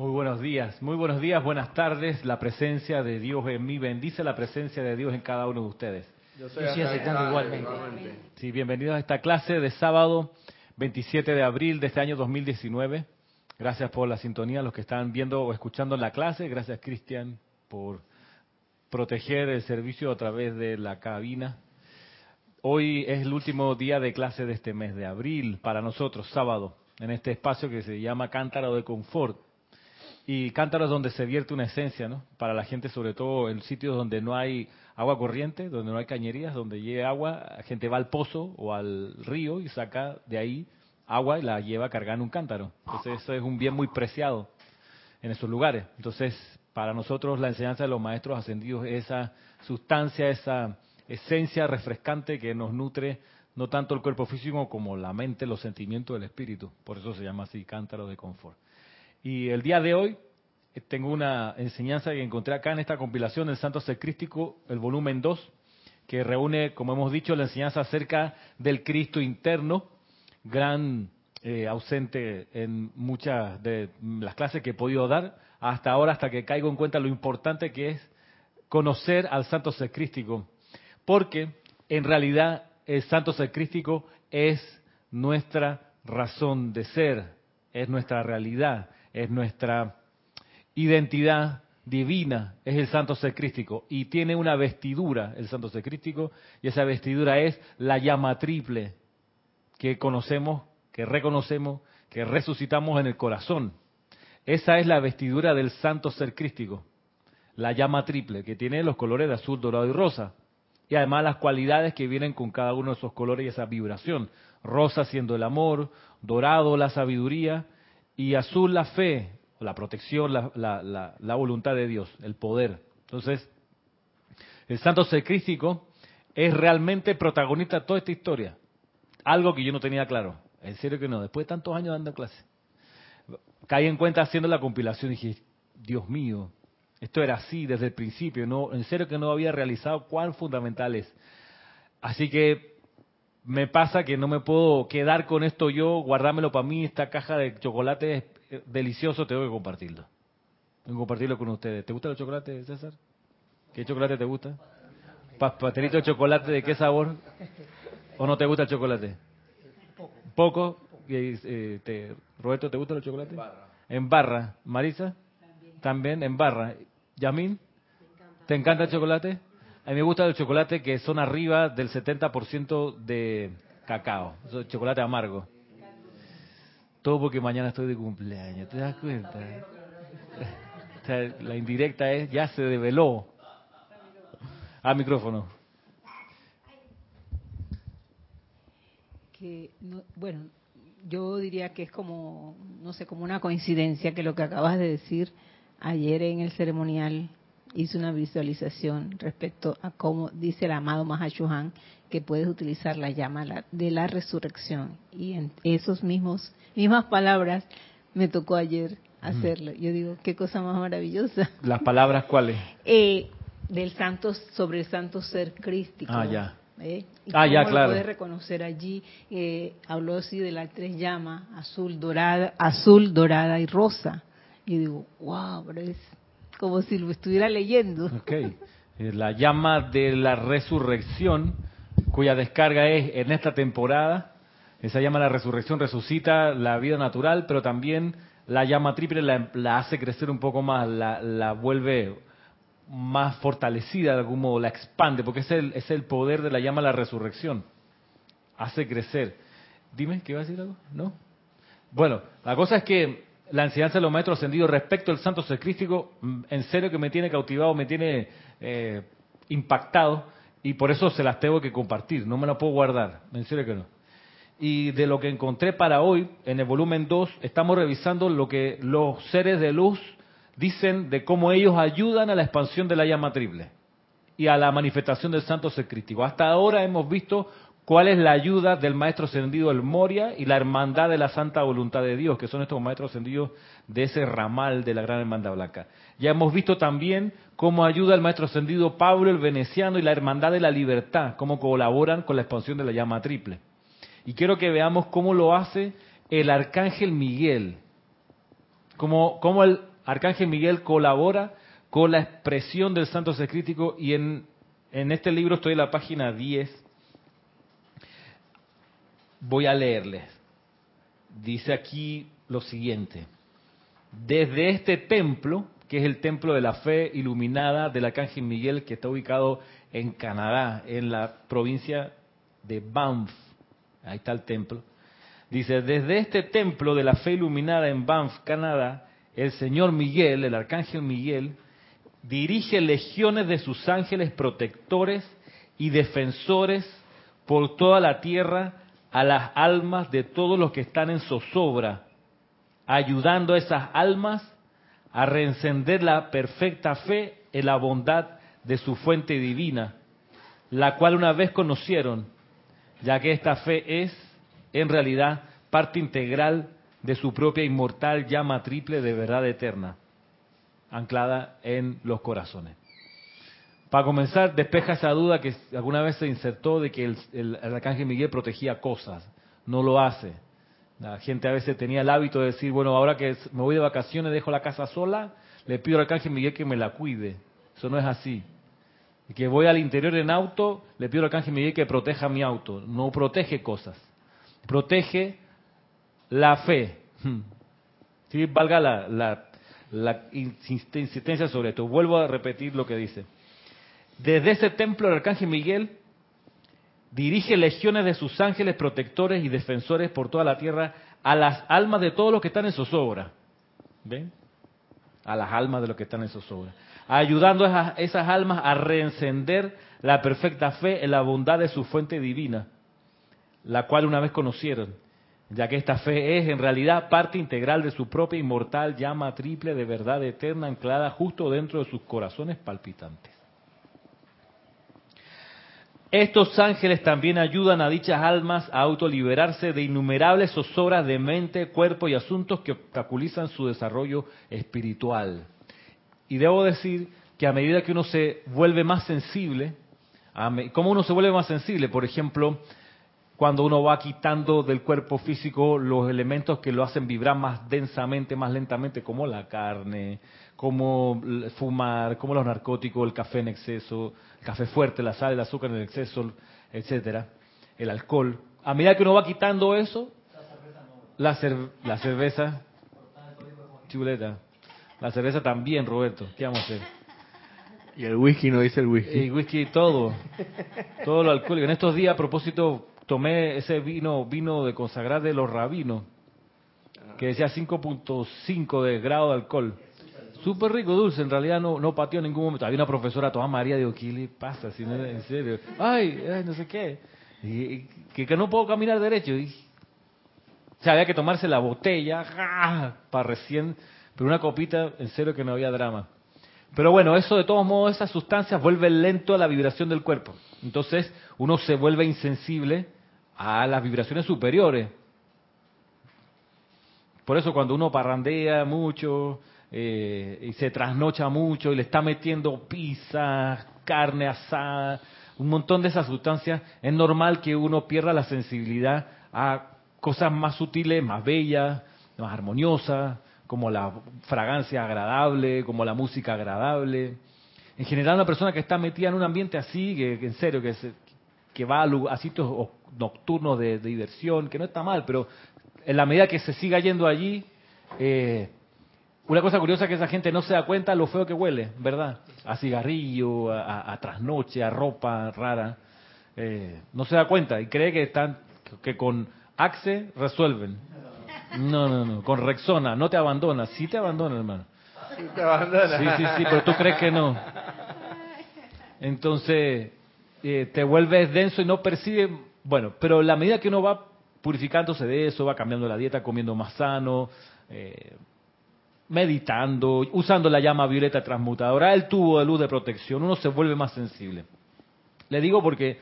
Muy buenos días, muy buenos días, buenas tardes. La presencia de Dios en mí bendice la presencia de Dios en cada uno de ustedes. Yo estoy aceptando igualmente. Sí, bienvenidos a esta clase de sábado 27 de abril de este año 2019. Gracias por la sintonía, los que están viendo o escuchando la clase. Gracias, Cristian, por proteger el servicio a través de la cabina. Hoy es el último día de clase de este mes de abril para nosotros, sábado, en este espacio que se llama Cántaro de Confort. Y cántaro es donde se vierte una esencia, ¿no? Para la gente, sobre todo en sitios donde no hay agua corriente, donde no hay cañerías, donde llegue agua, la gente va al pozo o al río y saca de ahí agua y la lleva cargada en un cántaro. Entonces eso es un bien muy preciado en esos lugares. Entonces, para nosotros la enseñanza de los maestros ascendidos es esa sustancia, esa esencia refrescante que nos nutre no tanto el cuerpo físico como la mente, los sentimientos del espíritu. Por eso se llama así cántaro de confort. Y el día de hoy eh, tengo una enseñanza que encontré acá en esta compilación del Santo Secrístico, el volumen 2, que reúne, como hemos dicho, la enseñanza acerca del Cristo interno, gran eh, ausente en muchas de las clases que he podido dar hasta ahora, hasta que caigo en cuenta lo importante que es conocer al Santo Secrístico, porque en realidad el Santo Secrístico es nuestra razón de ser, es nuestra realidad, es nuestra identidad divina, es el Santo Secrístico, y tiene una vestidura, el Santo Secrístico, y esa vestidura es la llama triple, que conocemos, que reconocemos, que resucitamos en el corazón. Esa es la vestidura del santo ser crístico, la llama triple, que tiene los colores de azul, dorado y rosa. Y además las cualidades que vienen con cada uno de esos colores y esa vibración. Rosa siendo el amor, dorado la sabiduría y azul la fe, la protección, la, la, la voluntad de Dios, el poder. Entonces, el santo ser crístico es realmente protagonista de toda esta historia. Algo que yo no tenía claro. En serio que no. Después de tantos años dando clase. Caí en cuenta haciendo la compilación y dije, Dios mío, esto era así desde el principio. No, en serio que no había realizado cuán fundamental es. Así que me pasa que no me puedo quedar con esto yo, guardármelo para mí, esta caja de chocolate es delicioso, tengo que compartirlo. Tengo que compartirlo con ustedes. ¿Te gusta el chocolate, César? ¿Qué chocolate te gusta? ¿Pastelito de chocolate de qué sabor? ¿O no te gusta el chocolate? Poco. ¿Poco? Eh, te, Roberto, ¿te gusta el chocolate? En barra. En barra. ¿Marisa? También. También en barra. ¿Yamín? ¿Te encanta el chocolate? A mí me gusta el chocolate que son arriba del 70% de cacao. Chocolate amargo. Todo porque mañana estoy de cumpleaños. ¿Te das cuenta? La indirecta es, ya se develó. A micrófono. que, bueno, yo diría que es como, no sé, como una coincidencia que lo que acabas de decir ayer en el ceremonial hice una visualización respecto a cómo dice el amado Mahashohan que puedes utilizar la llama de la resurrección y en esos mismos mismas palabras me tocó ayer hacerlo. Yo digo, qué cosa más maravillosa. ¿Las palabras cuáles? Eh, del santo sobre el santo ser crístico. Ah, ya. ¿eh? Y ah, ya, claro. Puedes reconocer allí. Eh, habló así de las tres llamas, azul, dorada, azul, dorada y rosa. Y digo, wow, pero es como si lo estuviera leyendo. Ok. La llama de la resurrección, cuya descarga es en esta temporada. Esa llama de la resurrección resucita la vida natural, pero también la llama triple la, la hace crecer un poco más, la, la vuelve más fortalecida de algún modo, la expande, porque es el, es el poder de la llama de la resurrección. Hace crecer. Dime, ¿qué iba a decir algo? ¿No? Bueno, la cosa es que la enseñanza de los maestros ascendidos respecto al santo sacrístico, en serio que me tiene cautivado, me tiene eh, impactado, y por eso se las tengo que compartir, no me las puedo guardar, en serio que no. Y de lo que encontré para hoy, en el volumen 2, estamos revisando lo que los seres de luz dicen de cómo ellos ayudan a la expansión de la llama triple y a la manifestación del santo secrístico. Hasta ahora hemos visto cuál es la ayuda del maestro ascendido el Moria y la hermandad de la santa voluntad de Dios, que son estos maestros ascendidos de ese ramal de la gran hermandad blanca. Ya hemos visto también cómo ayuda el maestro ascendido Pablo el Veneciano y la hermandad de la libertad, cómo colaboran con la expansión de la llama triple. Y quiero que veamos cómo lo hace el arcángel Miguel, cómo, el Arcángel Miguel colabora con la expresión del santo secrítico y en, en este libro estoy en la página 10. Voy a leerles. Dice aquí lo siguiente. Desde este templo, que es el templo de la fe iluminada del Arcángel Miguel, que está ubicado en Canadá, en la provincia de Banff, ahí está el templo. Dice, desde este templo de la fe iluminada en Banff, Canadá, el Señor Miguel, el Arcángel Miguel, dirige legiones de sus ángeles protectores y defensores por toda la tierra a las almas de todos los que están en zozobra, ayudando a esas almas a reencender la perfecta fe en la bondad de su fuente divina, la cual una vez conocieron, ya que esta fe es, en realidad, parte integral de su propia inmortal llama triple de verdad eterna, anclada en los corazones. Para comenzar, despeja esa duda que alguna vez se insertó de que el, arcángel Miguel protegía cosas. No lo hace. La gente a veces tenía el hábito de decir, bueno, ahora que me voy de vacaciones, dejo la casa sola, le pido al arcángel Miguel que me la cuide. Eso no es así. Que voy al interior en auto, le pido al arcángel Miguel que proteja mi auto. No protege cosas. Protege la fe. Sí, valga la, la, la insistencia sobre esto. Vuelvo a repetir lo que dice. Desde ese templo el arcángel Miguel dirige legiones de sus ángeles protectores y defensores por toda la tierra a las almas de todos los que están en zozobra. ¿Ven? A las almas de los que están en zozobra. Ayudando a esas almas a reencender la perfecta fe en la bondad de su fuente divina, la cual una vez conocieron, ya que esta fe es en realidad parte integral de su propia inmortal llama triple de verdad eterna anclada justo dentro de sus corazones palpitantes. Estos ángeles también ayudan a dichas almas a autoliberarse de innumerables zozobras de mente, cuerpo y asuntos que obstaculizan su desarrollo espiritual. Y debo decir que a medida que uno se vuelve más sensible, ¿cómo uno se vuelve más sensible? Por ejemplo, cuando uno va quitando del cuerpo físico los elementos que lo hacen vibrar más densamente, más lentamente, como la carne, como fumar, como los narcóticos, el café en exceso, el café fuerte, la sal, el azúcar en exceso, etcétera, el alcohol. A medida que uno va quitando eso, la, la cerveza, chuleta, la cerveza también, Roberto, ¿qué vamos a hacer? Y el whisky no dice el whisky. El whisky, todo, todo lo alcohólico. En estos días, a propósito, tomé ese vino, vino de consagrar de los rabinos, que decía 5.5 de grado de alcohol. Súper rico, dulce, en realidad no, no pateó en ningún momento. Había una profesora, Tomás María de Oquili, pasa, si no, en serio. Ay, no sé qué. Y, que, no puedo caminar derecho. Y, o había que tomarse la botella, para recién, pero una copita, en serio que no había drama. Pero bueno, eso de todos modos, esas sustancias vuelven lento a la vibración del cuerpo. Entonces, uno se vuelve insensible a las vibraciones superiores. Por eso cuando uno parrandea mucho, eh, y se trasnocha mucho y le está metiendo pizza, carne asada, un montón de esas sustancias, es normal que uno pierda la sensibilidad a cosas más sutiles, más bellas, más armoniosas, como la fragancia agradable, como la música agradable. En general, una persona que está metida en un ambiente así, que, en serio, que, que va a, sitios nocturnos de, diversión, que no está mal, pero en la medida que se siga yendo allí, eh, una cosa curiosa es que esa gente no se da cuenta lo feo que huele, ¿verdad? A cigarrillo, a, trasnoche, a ropa rara. Eh, no se da cuenta y cree que están que con Axe resuelven. No, no, no. Con Rexona no te abandona. Sí te abandona, hermano. Sí te abandona. Sí, sí, sí, pero tú crees que no. Entonces eh, te vuelves denso y no percibes. Bueno, pero la medida que uno va purificándose de eso, va cambiando la dieta, comiendo más sano, eh, meditando, usando la llama violeta transmutadora, el tubo de luz de protección, uno se vuelve más sensible. Le digo porque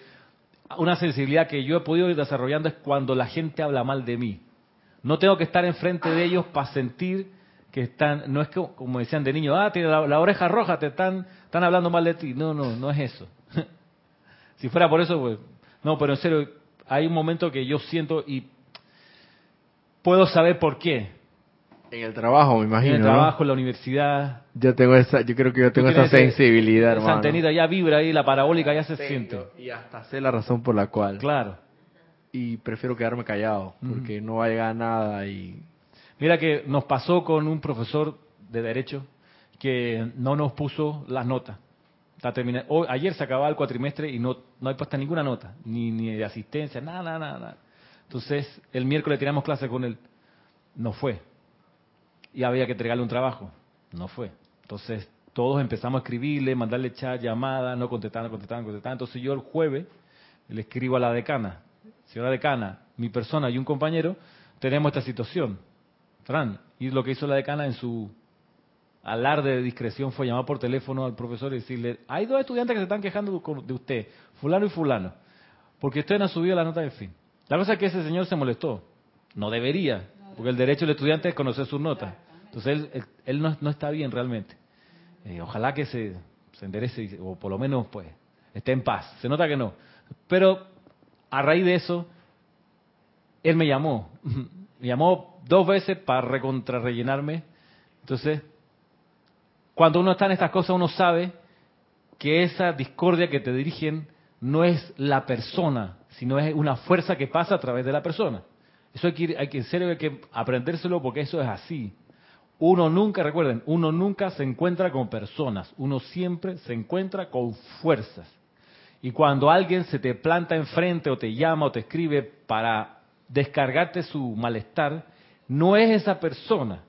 una sensibilidad que yo he podido ir desarrollando es cuando la gente habla mal de mí. No tengo que estar enfrente de ellos para sentir que están, no es que, como decían de niño, ah, tiene la, oreja roja, te están, están hablando mal de ti. No, no, no es eso. Si fuera por eso, pues, no, pero en serio, hay un momento que yo siento y puedo saber por qué En el trabajo, me imagino. en el ¿no? trabajo, en la universidad. Yo tengo esa, yo creo que yo tengo esa sensibilidad, Esa hermano. antenita ya vibra ahí, la parabólica ya se Tengo, siente. Y hasta sé la razón por la cual. Claro. Y prefiero quedarme callado, porque no va a llegar a nada y... Mira que nos pasó con un profesor de Derecho que no nos puso las notas. La termina- hoy- ayer se acababa el cuatrimestre y no, no hay puesta ninguna nota, ni, ni de asistencia, nada, nada, nada. Entonces, el miércoles teníamos clase con él. No fue. Y había que entregarle un trabajo. No fue. Entonces, todos empezamos a escribirle, mandarle chat, llamada, no contestaban, no contestaban, no contestaban. Entonces, yo el jueves le escribo a la decana. Señora decana, mi persona y un compañero tenemos esta situación. Fran, y lo que hizo la decana en su alarde de discreción fue llamar por teléfono al profesor y decirle, hay dos estudiantes que se están quejando de- de usted, fulano y fulano, porque usted no ha subido la nota del fin. La cosa es que ese señor se molestó. No debería, porque el derecho del estudiante es conocer sus notas. Entonces él, él, no, no está bien realmente. Eh, ojalá que se, se enderece, o por lo menos pues esté en paz. Se nota que no. Pero a raíz de eso, él me llamó. Me llamó dos veces para recontrarrellenarme. Entonces, cuando uno está en estas cosas, uno sabe que esa discordia que te dirigen no es la persona, sino es una fuerza que pasa a través de la persona. Eso hay que, hay que en serio hay que aprendérselo porque eso es así. Uno nunca, recuerden, uno nunca se encuentra con personas, uno siempre se encuentra con fuerzas. Y cuando alguien se te planta enfrente o te llama o te escribe para descargarte su malestar, no es esa persona,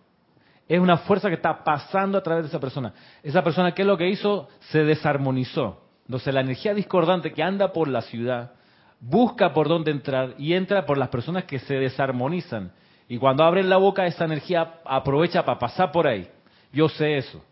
es una fuerza que está pasando a través de esa persona. Esa persona, ¿qué es lo que hizo? Se desarmonizó. Entonces la energía discordante que anda por la ciudad busca por dónde entrar y entra por las personas que se desarmonizan. Y cuando abren la boca, esa energía aprovecha para pasar por ahí. Yo sé eso.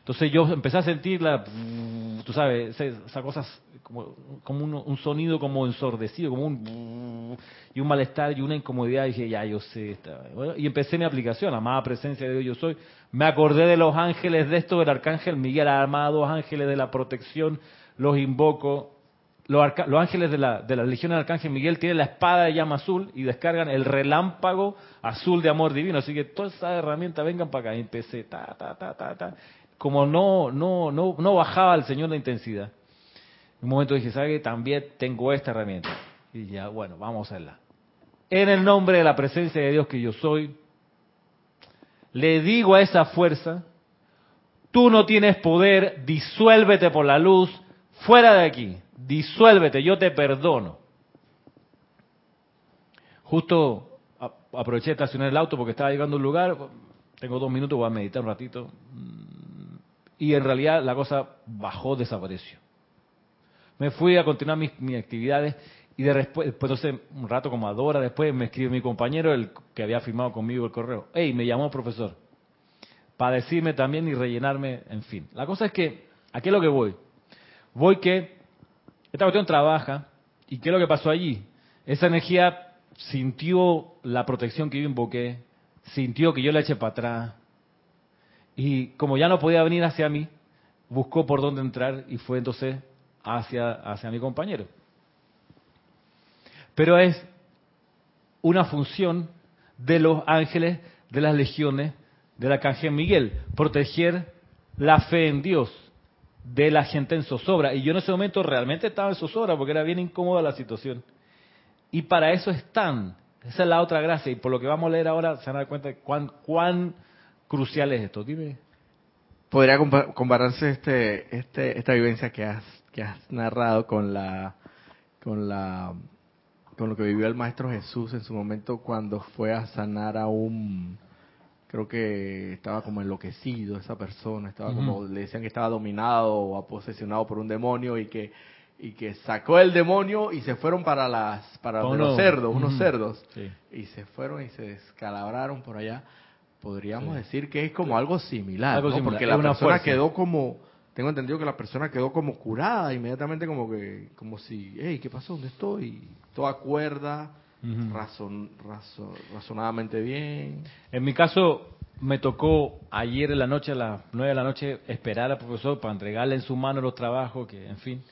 Entonces yo empecé a sentir la, tú sabes, esa- cosas como, como un, sonido como ensordecido, como un y un malestar y una incomodidad. Y dije, ya, yo sé. esta- y empecé mi aplicación, amada presencia de Dios yo soy. Me acordé de los ángeles de esto, del arcángel Miguel, amados ángeles de la protección, los invoco. Los, los ángeles de la, de la Legión del Arcángel Miguel tienen la espada de llama azul y descargan el relámpago azul de amor divino. Así que todas esas herramientas vengan para acá. Y empecé, ta, ta, ta, ta, ta. Como no, no, no, no bajaba el Señor la intensidad. En un momento dije, ¿sabe? También tengo esta herramienta. Y ya, bueno, vamos a hacerla. En el nombre de la presencia de Dios que yo soy, le digo a esa fuerza, tú no tienes poder, disuélvete por la luz, fuera de aquí, disuélvete, yo te perdono. Justo aproveché de estacionar el auto porque estaba llegando a un lugar, tengo dos minutos, voy a meditar un ratito, y en realidad la cosa bajó, desapareció. Me fui a continuar mis, actividades y de después, no sé, un rato como a dos después me escribe mi compañero, el que había firmado conmigo el correo. Hey, me llamó profesor. Para decirme también y rellenarme, en fin. La cosa es que, aquí es lo que voy. Voy que esta cuestión trabaja y ¿qué es lo que pasó allí? Esa energía sintió la protección que yo invoqué, sintió que yo la eché para atrás y como ya no podía venir hacia mí, buscó por dónde entrar y fue entonces hacia, hacia mi compañero. Pero es una función de los ángeles de las legiones del arcángel Miguel, proteger la fe en Dios de la gente en zozobra. Y yo en ese momento realmente estaba en zozobra porque era bien incómoda la situación. Y para eso están. Esa es la otra gracia. Y por lo que vamos a leer ahora se van a dar cuenta de cuán crucial es esto. Dime. Podría compa- compararse este, este, esta vivencia que has, que has narrado con la, con la, con lo que vivió el Maestro Jesús en su momento cuando fue a sanar a un, creo que estaba como enloquecido esa persona, estaba como, le decían que estaba dominado o posesionado por un demonio y que, y que sacó el demonio y se fueron para las, para Oh, donde no. los cerdos, unos cerdos Sí. y se fueron y se descalabraron por allá, podríamos Sí. decir que es como algo similar, Algo ¿no? similar, porque la una persona fuerza. quedó como, tengo entendido que la persona quedó como curada inmediatamente, como que, como si, hey, ¿qué pasó? ¿Dónde estoy? Toda cuerda, razon, razon- razonadamente bien. En mi caso, me tocó ayer en la noche, a las nueve de la noche, esperar al profesor para entregarle en su mano los trabajos, que en fin,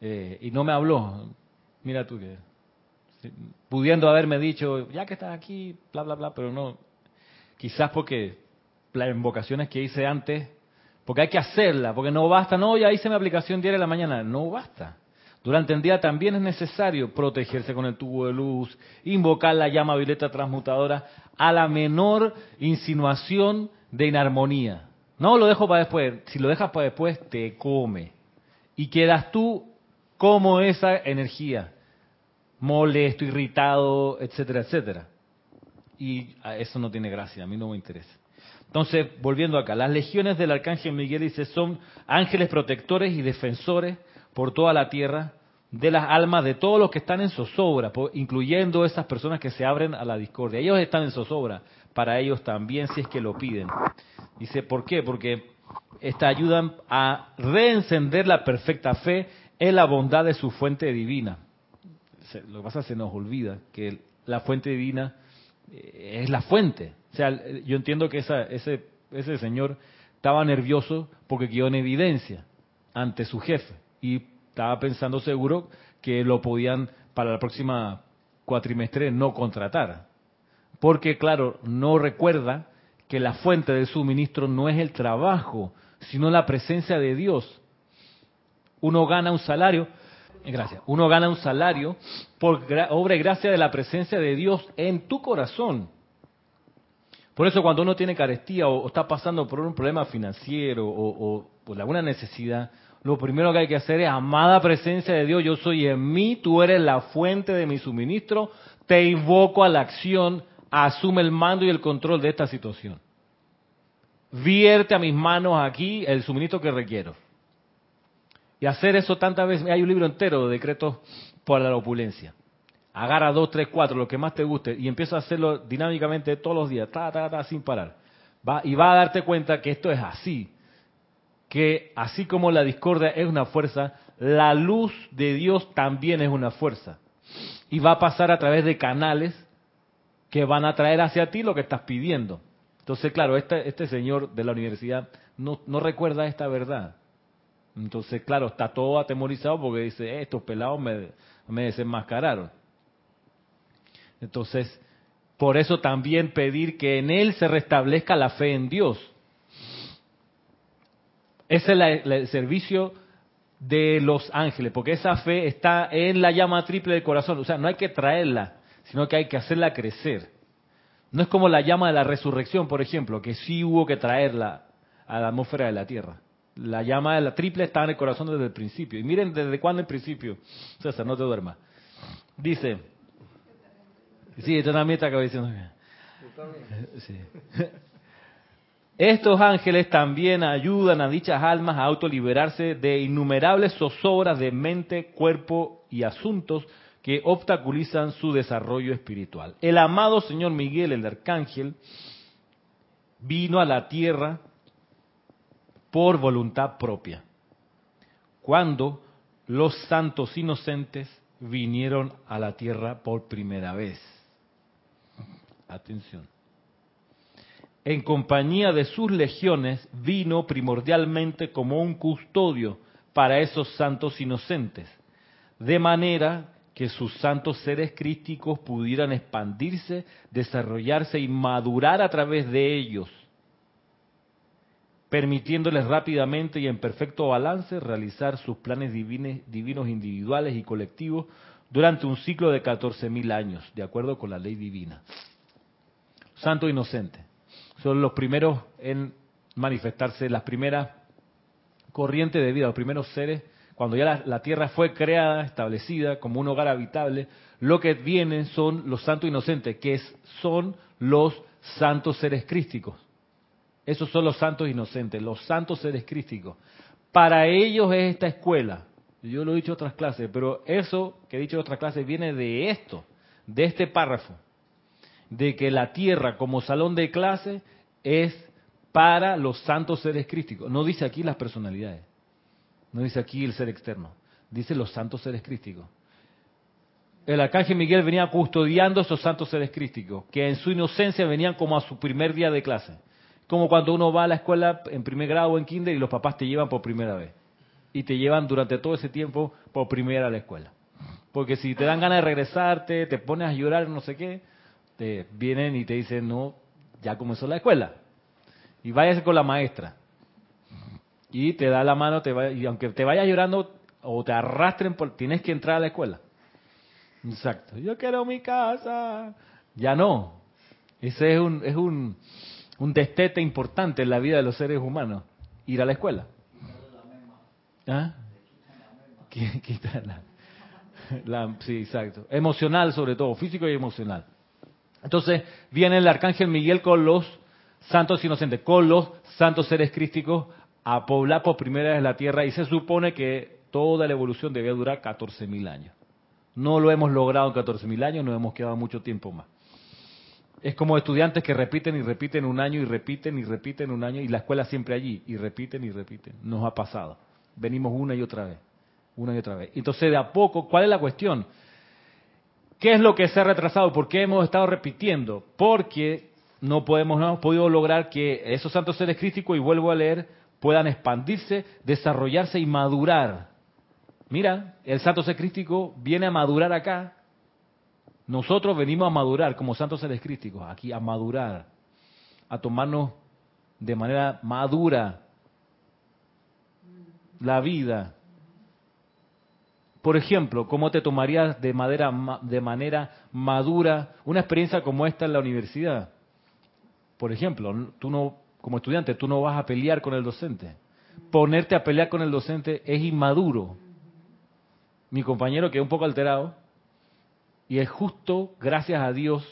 eh, y no me habló. Mira tú que, pudiendo haberme dicho, ya que estás aquí, bla, bla, bla, pero no. Quizás porque las invocaciones que hice antes, porque hay que hacerla, porque no basta, no, ya hice mi aplicación diaria la mañana, no basta. Durante el día también es necesario protegerse con el tubo de luz, invocar la llama violeta transmutadora a la menor insinuación de inarmonía. No lo dejo para después, si lo dejas para después te come. Y quedas tú como esa energía, molesto, irritado, etcétera, etcétera. Y eso no tiene gracia, a mí no me interesa. Entonces, volviendo acá, las legiones del arcángel Miguel dice son ángeles protectores y defensores por toda la tierra de las almas de todos los que están en zozobra, incluyendo esas personas que se abren a la discordia. Ellos están en zozobra, para ellos también si es que lo piden. Dice, ¿por qué? Porque esta ayudan a reencender la perfecta fe en la bondad de su fuente divina. Lo que pasa es que se nos olvida que la fuente divina es la fuente. O sea, yo entiendo que esa, ese, ese señor estaba nervioso porque quedó en evidencia ante su jefe y estaba pensando seguro que lo podían para la próxima cuatrimestre no contratar. Porque, claro, no recuerda que la fuente de suministro no es el trabajo, sino la presencia de Dios. Uno gana un salario, gracias, uno gana un salario por obra y gracia de la presencia de Dios en tu corazón. Por eso cuando uno tiene carestía o, está pasando por un problema financiero o, o por alguna necesidad, lo primero que hay que hacer es, amada presencia de Dios, yo soy en mí, tú eres la fuente de mi suministro, te invoco a la acción, asume el mando y el control de esta situación. Vierte a mis manos aquí el suministro que requiero. Y hacer eso tantas veces, hay un libro entero de decretos por la opulencia. Agarra dos, tres, cuatro, lo que más te guste, y empieza a hacerlo dinámicamente todos los días, ta, ta, ta, sin parar. Va, y va a darte cuenta que esto es así que así como la discordia es una fuerza, la luz de Dios también es una fuerza. Y va a pasar a través de canales que van a traer hacia ti lo que estás pidiendo. Entonces, claro, este, este señor de la universidad no, no recuerda esta verdad. Entonces, claro, está todo atemorizado porque dice, eh, estos pelados me, me desenmascararon. Entonces, por eso también pedir que en él se restablezca la fe en Dios. Ese es el servicio de los ángeles, porque esa fe está en la llama triple del corazón. O sea, no hay que traerla, sino que hay que hacerla crecer. No es como la llama de la resurrección, por ejemplo, que sí hubo que traerla a la atmósfera de la Tierra. La llama de la triple está en el corazón desde el principio. Y miren desde cuándo el principio. César, no te duermas. Dice. Sí, esto también está diciendo. Sí. Estos ángeles también ayudan a dichas almas a autoliberarse de innumerables zozobras de mente, cuerpo y asuntos que obstaculizan su desarrollo espiritual. El amado Señor Miguel, el arcángel, vino a la tierra por voluntad propia. Cuando los santos inocentes vinieron a la tierra por primera vez. Atención en compañía de sus legiones, vino primordialmente como un custodio para esos santos inocentes, de manera que sus santos seres crísticos pudieran expandirse, desarrollarse y madurar a través de ellos, permitiéndoles rápidamente y en perfecto balance realizar sus planes divinos individuales y colectivos durante un ciclo de 14.000 años, de acuerdo con la ley divina. Santo inocente son los primeros en manifestarse, las primeras corrientes de vida, los primeros seres, cuando ya la, tierra fue creada, establecida como un hogar habitable, lo que vienen son los santos inocentes, que son los santos seres crísticos. Esos son los santos inocentes, los santos seres crísticos. Para ellos es esta escuela. Yo lo he dicho en otras clases, pero eso que he dicho en otras clases viene de esto, de este párrafo de que la tierra como salón de clase es para los santos seres crísticos. No dice aquí las personalidades, no dice aquí el ser externo, dice los santos seres crísticos. El arcángel Miguel venía custodiando a esos santos seres crísticos, que en su inocencia venían como a su primer día de clase. Como cuando uno va a la escuela en primer grado o en kinder y los papás te llevan por primera vez. Y te llevan durante todo ese tiempo por primera a la escuela. Porque si te dan ganas de regresarte, te pones a llorar, no sé qué, te vienen y te dicen, no, ya comenzó la escuela. Y váyase con la maestra. Y te da la mano, te va, y aunque te vayas llorando o te arrastren, por, tienes que entrar a la escuela. Exacto. Yo quiero mi casa. Ya no. Ese es un, es un, un destete importante en la vida de los seres humanos. Ir a la escuela. ¿Ah? La, sí, exacto. Emocional sobre todo, físico y emocional. Entonces viene el arcángel Miguel con los santos inocentes, con los santos seres crísticos a poblar por primera vez la tierra y se supone que toda la evolución debía durar 14.000 años. No lo hemos logrado en 14.000 años, nos hemos quedado mucho tiempo más. Es como estudiantes que repiten y repiten un año y repiten y repiten un año y la escuela siempre allí y repiten y repiten. Nos ha pasado. Venimos una y otra vez, una y otra vez. Entonces, de a poco, ¿cuál es la cuestión? ¿Qué es lo que se ha retrasado? ¿Por qué hemos estado repitiendo? Porque no podemos, no hemos podido lograr que esos santos seres críticos, y vuelvo a leer, puedan expandirse, desarrollarse y madurar. Mira, el santo ser crístico viene a madurar acá. Nosotros venimos a madurar como santos seres crísticos, aquí a madurar, a tomarnos de manera madura la vida. Por ejemplo, ¿cómo te tomarías de, madera, de manera madura una experiencia como esta en la universidad? Por ejemplo, tú no, como estudiante, tú no vas a pelear con el docente. Ponerte a pelear con el docente es inmaduro. Mi compañero quedó un poco alterado y es justo, gracias a Dios,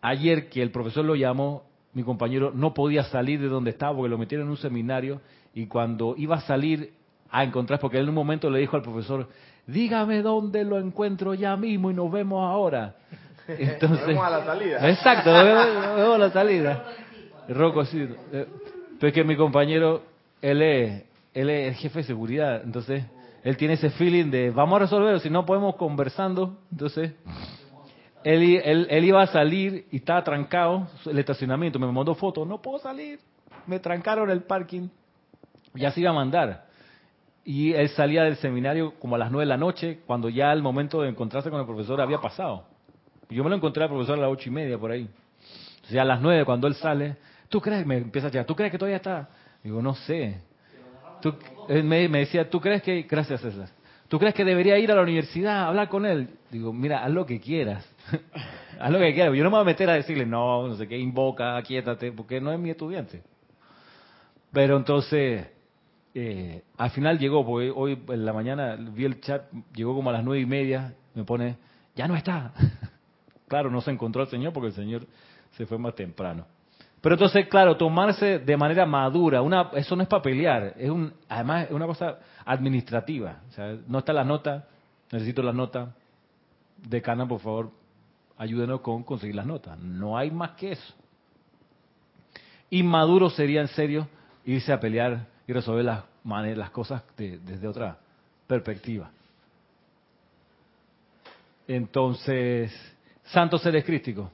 ayer que el profesor lo llamó, mi compañero no podía salir de donde estaba porque lo metieron en un seminario y cuando iba a salir a encontrar, porque él en un momento le dijo al profesor, dígame dónde lo encuentro ya mismo y nos vemos ahora. Entonces, nos vemos a la salida. Exacto, nos vemos, a la salida. Rocco, sí. Eh, pero es que mi compañero, él es, él es el jefe de seguridad, entonces él tiene ese feeling de vamos a resolverlo, si no podemos conversando. Entonces, él, él, él iba a salir y estaba trancado el estacionamiento, me mandó fotos, no puedo salir, me trancaron el parking, ya se iba a mandar y él salía del seminario como a las nueve de la noche, cuando ya el momento de encontrarse con el profesor había pasado. Yo me lo encontré al profesor a las ocho y media por ahí. O sea, a las nueve cuando él sale, ¿tú crees? Me empieza a decir, ¿tú crees que todavía está? Digo, no sé. Él me, decía, ¿tú crees que, gracias César, ¿tú crees que debería ir a la universidad a hablar con él? Digo, mira, haz lo que quieras. haz lo que quieras. Yo no me voy a meter a decirle, no, no sé qué, invoca, quiétate, porque no es mi estudiante. Pero entonces, eh, al final llegó, porque hoy en la mañana vi el chat, llegó como a las nueve y media, me pone, ya no está. claro, no se encontró el Señor porque el Señor se fue más temprano. Pero entonces, claro, tomarse de manera madura, una, eso no es para pelear, es un, además es una cosa administrativa. O sea, no está la nota, necesito la nota. Decana, por favor, ayúdenos con conseguir las notas. No hay más que eso. Inmaduro sería en serio irse a pelear y resolver las, las cosas desde otra perspectiva. Entonces, santo seres crísticos.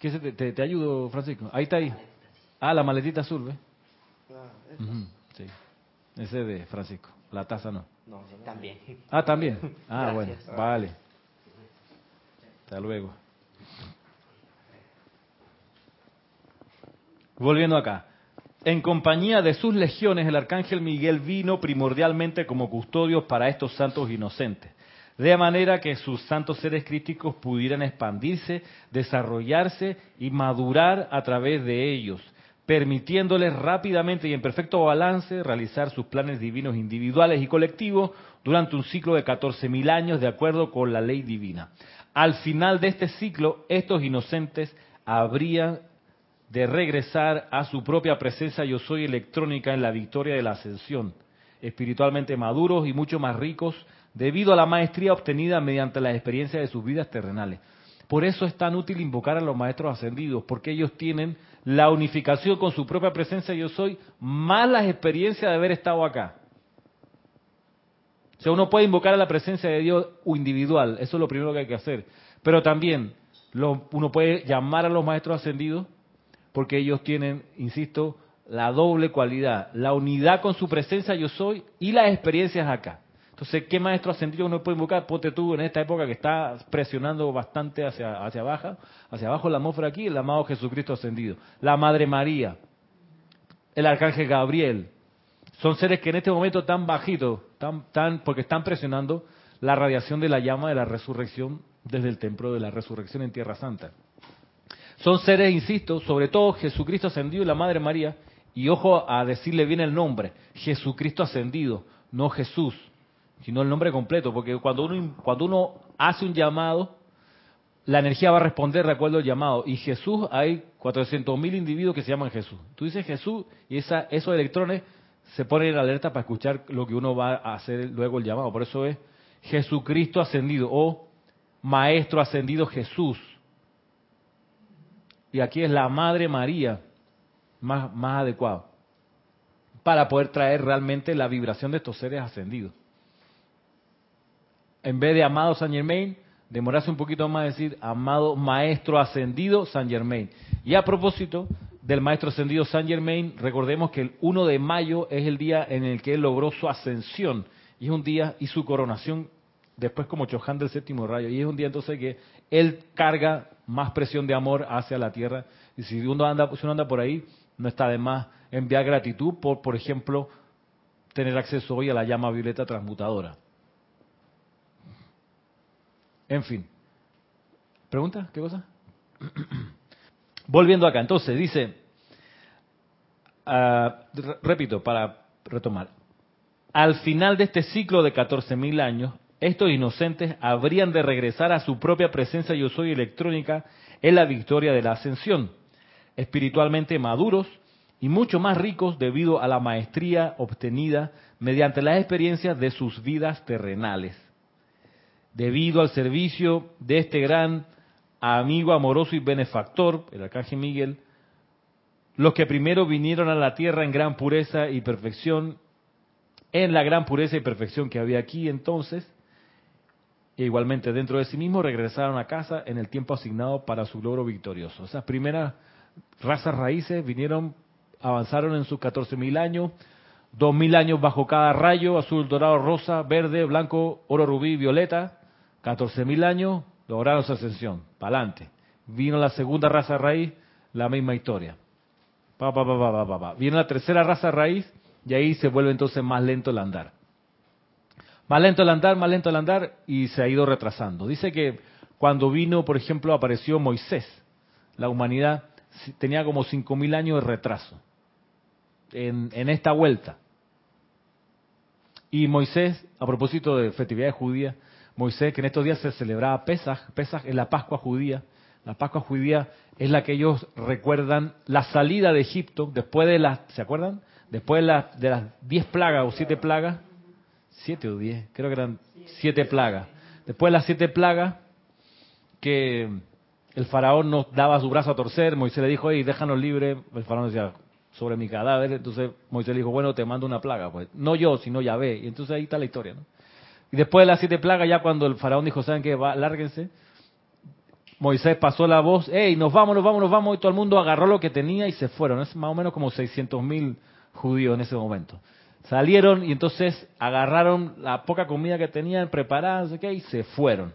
¿Qué se te, te, ayudo, Francisco? Ahí está ahí. Ah, la maletita azul, ¿ves? sí. Ese de Francisco. La taza no. No, también. Ah, también. Ah, bueno, vale. Hasta luego. Volviendo acá. En compañía de sus legiones, el arcángel Miguel vino primordialmente como custodio para estos santos inocentes, de manera que sus santos seres críticos pudieran expandirse, desarrollarse y madurar a través de ellos, permitiéndoles rápidamente y en perfecto balance realizar sus planes divinos individuales y colectivos durante un ciclo de 14.000 años de acuerdo con la ley divina. Al final de este ciclo, estos inocentes habrían de regresar a su propia presencia yo soy electrónica en la victoria de la ascensión, espiritualmente maduros y mucho más ricos debido a la maestría obtenida mediante la experiencia de sus vidas terrenales. Por eso es tan útil invocar a los maestros ascendidos, porque ellos tienen la unificación con su propia presencia yo soy, más las experiencias de haber estado acá. O sea, uno puede invocar a la presencia de Dios individual, eso es lo primero que hay que hacer. Pero también uno puede llamar a los maestros ascendidos porque ellos tienen, insisto, la doble cualidad, la unidad con su presencia yo soy y las experiencias acá. Entonces, ¿qué maestro ascendido uno puede invocar? Ponte tú en esta época que está presionando bastante hacia, hacia abajo, hacia abajo la atmósfera aquí, el amado Jesucristo ascendido, la Madre María, el Arcángel Gabriel. Son seres que en este momento están bajitos, tan, tan, porque están presionando la radiación de la llama de la resurrección desde el templo de la resurrección en Tierra Santa. Son seres, insisto, sobre todo Jesucristo ascendido y la Madre María, y ojo a decirle bien el nombre, Jesucristo ascendido, no Jesús sino el nombre completo, porque cuando uno, cuando uno hace un llamado, la energía va a responder de acuerdo al llamado. Y Jesús, hay 400.000 individuos que se llaman Jesús. Tú dices Jesús y esos electrones se ponen en alerta para escuchar lo que uno va a hacer luego el llamado. Por eso es Jesucristo ascendido o Maestro ascendido Jesús. Y aquí es la Madre María más, más adecuado para poder traer realmente la vibración de estos seres ascendidos en vez de amado San Germain, demorarse un poquito más decir amado maestro ascendido San Germain. Y a propósito del maestro ascendido San Germain, recordemos que el 1 de mayo es el día en el que él logró su ascensión y es un día y su coronación después como Choján del séptimo rayo y es un día entonces que él carga más presión de amor hacia la tierra y si uno anda, si uno anda por ahí no está de más enviar gratitud por, por ejemplo, tener acceso hoy a la llama violeta transmutadora. En fin. ¿Pregunta? ¿Qué cosa? Volviendo acá, entonces dice, ah, repito, para retomar, al final de este ciclo de 14.000 años, estos inocentes habrían de regresar a su propia presencia yo soy electrónica en la victoria de la ascensión, espiritualmente maduros y mucho más ricos debido a la maestría obtenida mediante las experiencias de sus vidas terrenales debido al servicio de este gran amigo amoroso y benefactor, el arcángel Miguel, los que primero vinieron a la tierra en gran pureza y perfección, en la gran pureza y perfección que había aquí entonces, e igualmente dentro de sí mismos regresaron a casa en el tiempo asignado para su logro victorioso. Esas primeras razas raíces vinieron, avanzaron en sus 14.000 años, 2.000 años bajo cada rayo, azul, dorado, rosa, verde, blanco, oro, rubí, violeta, 14.000 años, lograron su ascensión, para adelante. Vino la segunda raza raíz, la misma historia. Pa, pa, pa, Viene la tercera raza raíz y ahí se vuelve entonces más lento el andar. Más lento el andar, más lento el andar y se ha ido retrasando. Dice que cuando vino, por ejemplo, apareció Moisés, la humanidad tenía como 5.000 años de retraso en, en esta vuelta. Y Moisés, a propósito de festividades judías, Moisés, que en estos días se celebraba Pesaj, Pesaj es la Pascua judía. La Pascua judía es la que ellos recuerdan la salida de Egipto después de las, ¿se acuerdan? Después de, de las diez plagas o siete plagas, siete o diez, creo que eran siete plagas. Después de las siete plagas, que el faraón nos daba su brazo a torcer, Moisés le dijo, hey, déjanos libres. El faraón decía, sobre mi cadáver. Entonces Moisés le dijo, bueno, te mando una plaga. Pues no yo, sino Yahvé. Y entonces ahí está la historia, ¿no? Y después de las siete plagas, ya cuando el faraón dijo, ¿saben qué? Va, lárguense. Moisés pasó la voz, hey, nos vamos, nos vamos, nos vamos, y todo el mundo agarró lo que tenía y se fueron. Es más o menos como 600 mil judíos en ese momento. Salieron y entonces agarraron la poca comida que tenían preparada, sé qué, y se fueron.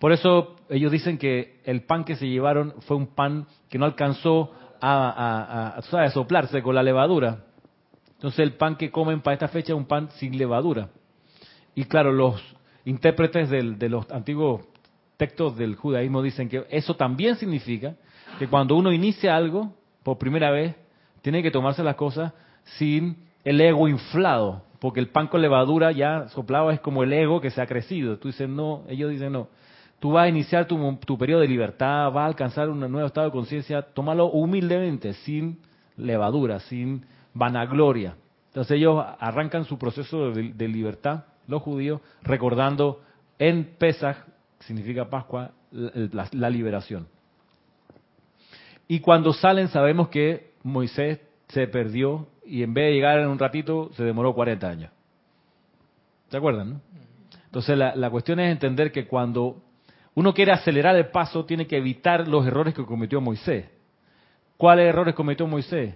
Por eso ellos dicen que el pan que se llevaron fue un pan que no alcanzó a, a, a soplarse con la levadura. Entonces el pan que comen para esta fecha es un pan sin levadura. Y claro, los intérpretes de los antiguos textos del judaísmo dicen que eso también significa que cuando uno inicia algo por primera vez, tiene que tomarse las cosas sin el ego inflado, porque el pan con levadura ya soplado es como el ego que se ha crecido. Tú dices, no, ellos dicen, no. Tú vas a iniciar tu, tu periodo de libertad, vas a alcanzar un nuevo estado de conciencia, tómalo humildemente, sin levadura, sin vanagloria. Entonces ellos arrancan su proceso de libertad los judíos, recordando en Pesach, significa Pascua, la, liberación. Y cuando salen sabemos que Moisés se perdió y en vez de llegar en un ratito se demoró 40 años. ¿Se acuerdan? Entonces la, cuestión es entender que cuando uno quiere acelerar el paso tiene que evitar los errores que cometió Moisés. ¿Cuáles errores cometió Moisés?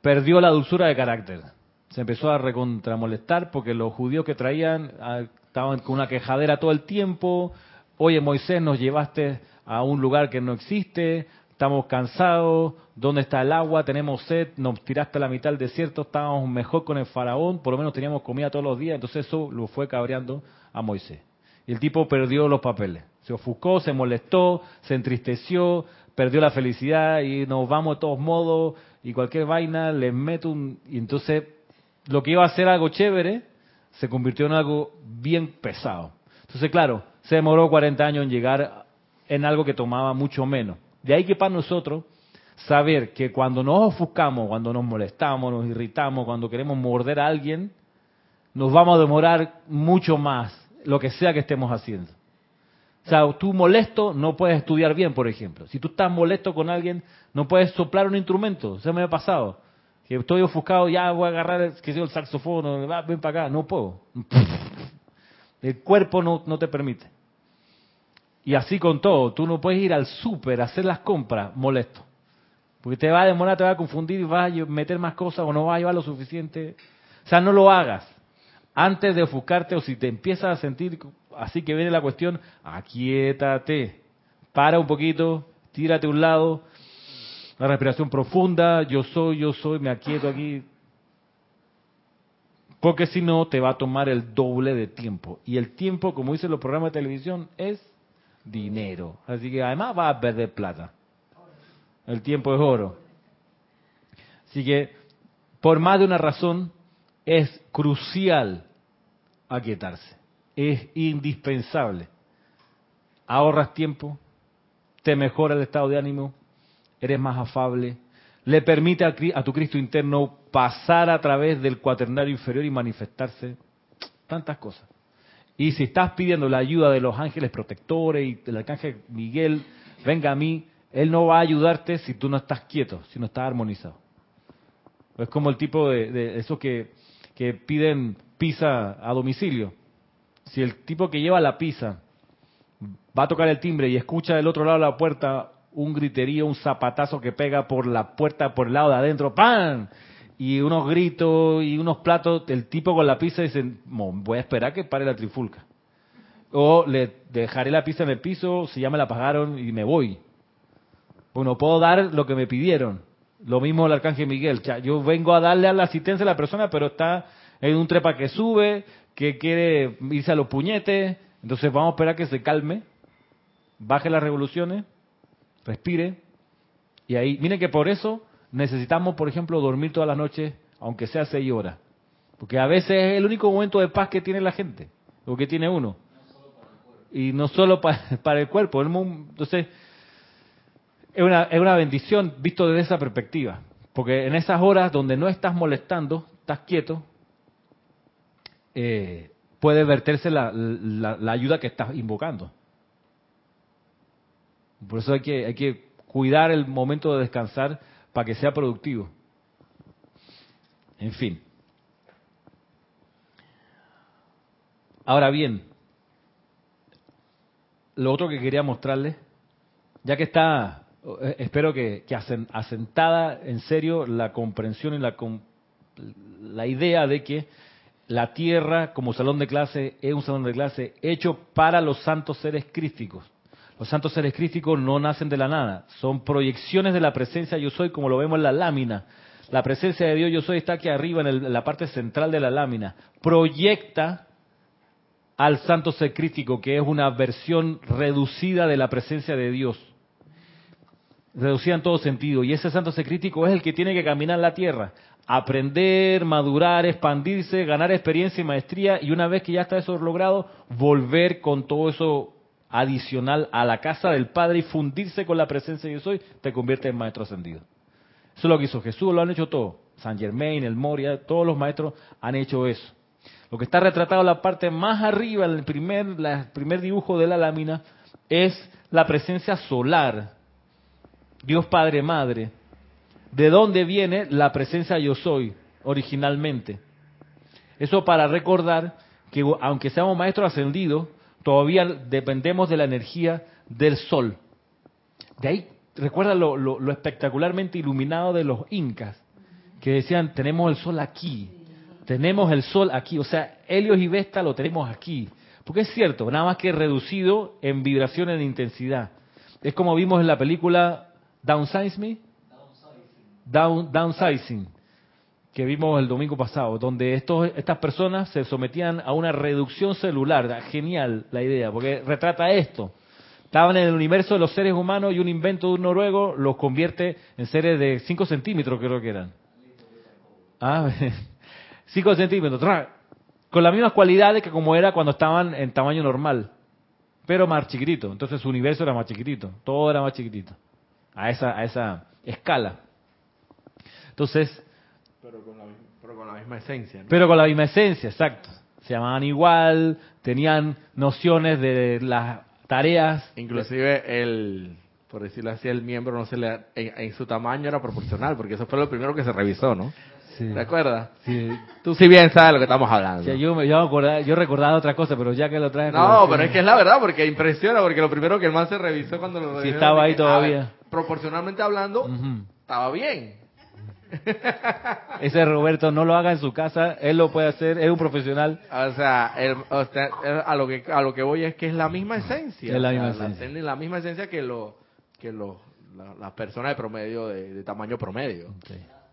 Perdió la dulzura de carácter. Se empezó a recontramolestar porque los judíos que traían ah, estaban con una quejadera todo el tiempo. Oye, Moisés, nos llevaste a un lugar que no existe, estamos cansados, ¿dónde está el agua? Tenemos sed, nos tiraste a la mitad del desierto, estábamos mejor con el faraón, por lo menos teníamos comida todos los días, entonces eso lo fue cabreando a Moisés. Y el tipo perdió los papeles, se ofuscó, se molestó, se entristeció, perdió la felicidad y nos vamos de todos modos y cualquier vaina le meto un... Y entonces lo que iba a ser algo chévere se convirtió en algo bien pesado. Entonces, claro, se demoró 40 años en llegar en algo que tomaba mucho menos. De ahí que para nosotros saber que cuando nos ofuscamos, cuando nos molestamos, nos irritamos, cuando queremos morder a alguien, nos vamos a demorar mucho más lo que sea que estemos haciendo. O sea, tú molesto no puedes estudiar bien, por ejemplo. Si tú estás molesto con alguien, no puedes soplar un instrumento. Eso me ha pasado. Que estoy ofuscado, ya voy a agarrar que el saxofón, ven para acá. No puedo. El cuerpo no, no te permite. Y así con todo. Tú no puedes ir al súper a hacer las compras molesto. Porque te va a demorar, te va a confundir vas a meter más cosas o no vas a llevar lo suficiente. O sea, no lo hagas. Antes de ofuscarte o si te empiezas a sentir así que viene la cuestión, aquietate. Para un poquito, tírate a un lado. Una respiración profunda, yo soy, yo soy, me aquieto aquí. Porque si no, te va a tomar el doble de tiempo. Y el tiempo, como dicen los programas de televisión, es dinero. Así que además va a perder plata. El tiempo es oro. Así que, por más de una razón, es crucial aquietarse. Es indispensable. Ahorras tiempo, te mejora el estado de ánimo, eres más afable, le permite a, tu Cristo interno pasar a través del cuaternario inferior y manifestarse. Tantas cosas. Y si estás pidiendo la ayuda de los ángeles protectores y del arcángel Miguel, venga a mí, él no va a ayudarte si tú no estás quieto, si no estás armonizado. Es como el tipo de, esos que, que piden pizza a domicilio. Si el tipo que lleva la pizza va a tocar el timbre y escucha del otro lado de la puerta un griterío, un zapatazo que pega por la puerta, por el lado de adentro, ¡pam! Y unos gritos y unos platos, el tipo con la pizza dice, voy a esperar que pare la trifulca. O le dejaré la pizza en el piso, si ya me la pagaron y me voy. Bueno, puedo dar lo que me pidieron. Lo mismo el arcángel Miguel. Yo vengo a darle a la asistencia a la persona, pero está en un trepa que sube, que quiere irse a los puñetes. Entonces vamos a esperar que se calme, baje las revoluciones, respire. Y ahí, miren que por eso necesitamos, por ejemplo, dormir todas las noches, aunque sea seis horas. Porque a veces es el único momento de paz que tiene la gente, o que tiene uno. Y no solo para, el cuerpo. Entonces, es una, es una bendición visto desde esa perspectiva. Porque en esas horas donde no estás molestando, estás quieto, eh, puede verterse la, la, ayuda que estás invocando. Por eso hay que, hay que cuidar el momento de descansar para que sea productivo. En fin. Ahora bien, lo otro que quería mostrarles, ya que está eh, espero que, asentada en serio la comprensión y la, la idea de que la tierra como salón de clase es un salón de clase hecho para los santos seres crísticos. Los santos seres crísticos no nacen de la nada, son proyecciones de la presencia yo soy como lo vemos en la lámina. La presencia de Dios yo soy está aquí arriba en, la parte central de la lámina. Proyecta al santo ser crístico, que es una versión reducida de la presencia de Dios reducida en todo sentido. Y ese santo ser crítico es el que tiene que caminar la tierra, aprender, madurar, expandirse, ganar experiencia y maestría, y una vez que ya está eso logrado, volver con todo eso adicional a la casa del Padre y fundirse con la presencia de Dios hoy, te convierte en maestro ascendido. Eso es lo que hizo Jesús, lo han hecho todos. San Germain, el Moria, todos los maestros han hecho eso. Lo que está retratado en la parte más arriba, en el primer, el primer dibujo de la lámina, es la presencia solar Dios Padre Madre, ¿de dónde viene la presencia yo soy originalmente? Eso para recordar que aunque seamos maestros ascendidos, todavía dependemos de la energía del sol. De ahí, recuerda lo, espectacularmente iluminado de los incas, que decían, tenemos el sol aquí, Tenemos el sol aquí, o sea, Helios y Vesta lo tenemos aquí. Porque es cierto, nada más que reducido en vibraciones de intensidad. Es como vimos en la película Downsize Me. Down, downsizing, que vimos el domingo pasado, donde estos, estas personas se sometían a una reducción celular. Genial la idea, porque retrata esto. Estaban en el universo de los seres humanos y un invento de un noruego los convierte en seres de 5 centímetros, creo que eran. Ah, 5 centímetros, con las mismas cualidades que como era cuando estaban en tamaño normal, pero más chiquitito. Entonces su universo era más chiquitito, todo era más chiquitito, a esa, a esa escala. Entonces... Pero con, la, misma esencia. Pero con la misma esencia, exacto. Se llamaban igual, tenían nociones de las tareas. Inclusive el, por decirlo así, el miembro no se le, en, su tamaño era proporcional, porque eso fue lo primero que se revisó, ¿no? Sí. ¿Te acuerdas? Sí. Tú sí bien sabes lo que estamos hablando. yo, yo, yo recordaba otra cosa, pero ya que lo traes... No, pero es que es la verdad, porque impresiona, porque lo primero que el man se revisó cuando lo... Sí, estaba ahí todavía. proporcionalmente hablando, estaba bien. Ese Roberto no lo haga en su casa, él lo puede hacer, es un profesional. O sea, a lo que a lo que voy es que es la misma esencia. Es la misma esencia. La, misma esencia que lo que lo, las personas de promedio de, tamaño promedio.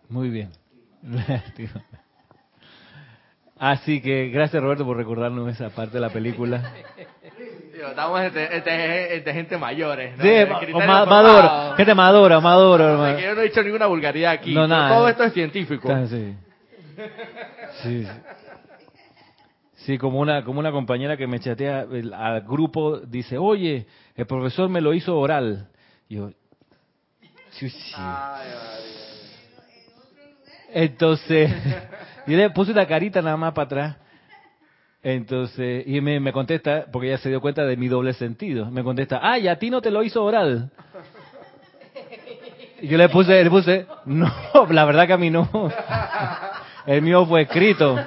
Muy bien. Así que gracias Roberto por recordarnos esa parte de la película. estamos entre, entre, gente mayores. ¿no? Sí, maduro, gente madura, madura. yo no he dicho ninguna vulgaridad aquí. Todo esto es científico. Sí. sí. Sí, como una, como una compañera que me chatea al grupo, dice, oye, el profesor me lo hizo oral. Y yo, sí, sí. Entonces, yo le puse una carita nada más para atrás. Entonces, y me, me, contesta, porque ella se dio cuenta de mi doble sentido, me contesta, ay, a ti no te lo hizo oral. Y yo le puse, le puse, no, la verdad que a mí no. El mío fue escrito.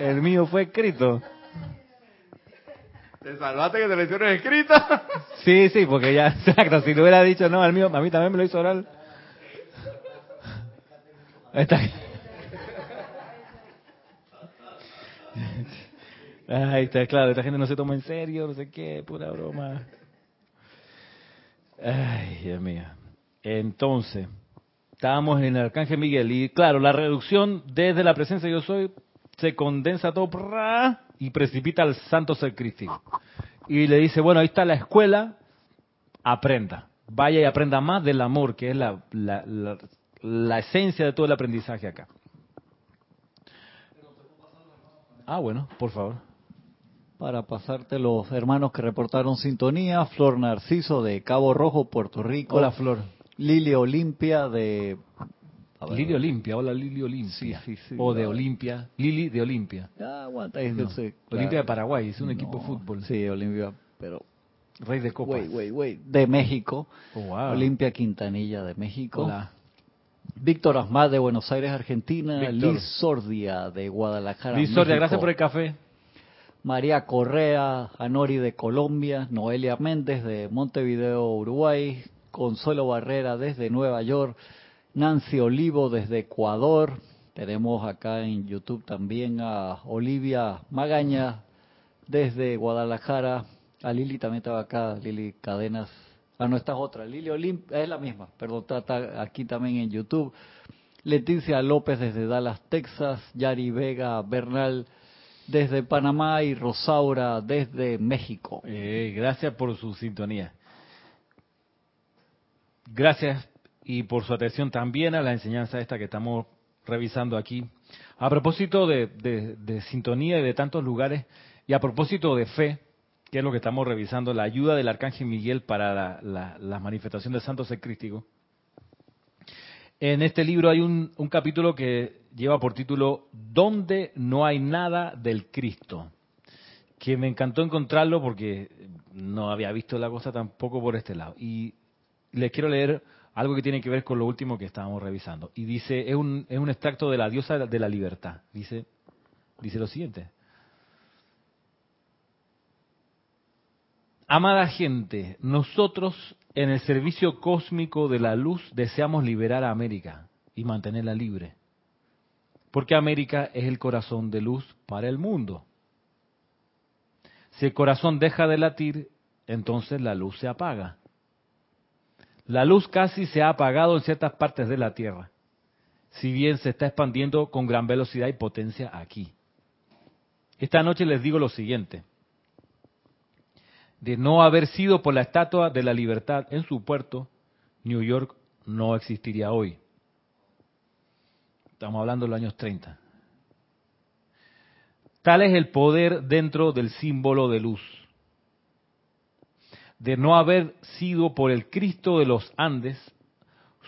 El mío fue escrito. ¿Te salvaste que te lo hicieron escrito? Sí, sí, porque ya, exacto, si le hubiera dicho, no, el mío, a mí también me lo hizo oral. Está... Ahí está, claro, esta gente no se toma en serio, no sé qué, pura broma. Ay, Dios mío. Entonces, estábamos en el Arcángel Miguel y claro, la reducción desde la presencia yo soy se condensa todo y precipita al santo ser. Y le dice, bueno, ahí está la escuela, aprenda. Vaya y aprenda más del amor, que es la, la, la esencia de todo el aprendizaje acá. Ah, bueno, por favor para pasarte los hermanos que reportaron sintonía. Flor Narciso de Cabo Rojo, Puerto Rico. Hola, Flor. Lili Olimpia de... Lili Olimpia, hola Lili Olimpia. Sí, sí, o de Olimpia, Lili de Olimpia. Ah, aguanta, Olimpia de Paraguay, es un equipo de fútbol. Sí, Olimpia, pero... Rey de Copas. Wait, wait, De México. Oh, wow. Olimpia Quintanilla de México. Hola. Víctor Asmad de Buenos Aires, Argentina. Liz Sordia de Guadalajara. Liz Sordia, gracias por el café. María Correa, Anori de Colombia, Noelia Méndez de Montevideo, Uruguay, Consuelo Barrera desde Nueva York, Nancy Olivo desde Ecuador, tenemos acá en YouTube también a Olivia Magaña desde Guadalajara, a Lili también estaba acá, Lili Cadenas, ah no, esta es otra, Lili Olimpia, es la misma, perdón, está aquí también en YouTube, Leticia López desde Dallas, Texas, Yari Vega Bernal, desde Panamá y Rosaura desde México. Eh, gracias por su sintonía. Gracias y por su atención también a la enseñanza esta que estamos revisando aquí. A propósito de, sintonía y de tantos lugares, y a propósito de fe, que es lo que estamos revisando, la ayuda del Arcángel Miguel para la, manifestación del Santo. En este libro hay un, capítulo que lleva por título ¿Dónde no hay nada del Cristo? Que me encantó encontrarlo porque no había visto la cosa tampoco por este lado. Y les quiero leer algo que tiene que ver con lo último que estábamos revisando. Y dice, es un, es un extracto de la diosa de la libertad. Dice, dice lo siguiente. Amada gente, nosotros en el servicio cósmico de la luz deseamos liberar a América y mantenerla libre. porque América es el corazón de luz para el mundo. Si el corazón deja de latir, entonces la luz se apaga. La luz casi se ha apagado en ciertas partes de la Tierra, si bien se está expandiendo con gran velocidad y potencia aquí. Esta noche les digo lo siguiente. De no haber sido por la Estatua de la Libertad en su puerto, New York no existiría hoy. Estamos hablando de los años 30. Tal es el poder dentro del símbolo de luz. De no haber sido por el Cristo de los Andes,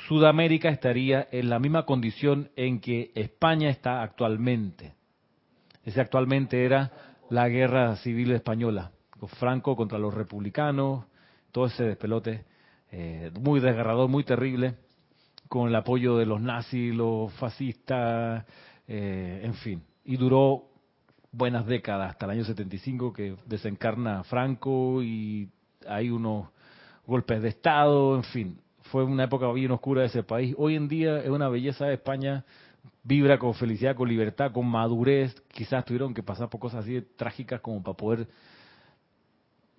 Sudamérica estaría en la misma condición en que España está actualmente. Ese actualmente era la guerra civil española, con Franco contra los republicanos, todo ese despelote eh, muy desgarrador, muy terrible, con el apoyo de los nazis, los fascistas, eh, en fin. Y duró buenas décadas, hasta el año 75, que desencarna Franco y hay unos golpes de Estado, en fin. Fue una época bien oscura de ese país. Hoy en día es una belleza de España, vibra con felicidad, con libertad, con madurez. Quizás tuvieron que pasar por cosas así trágicas como para poder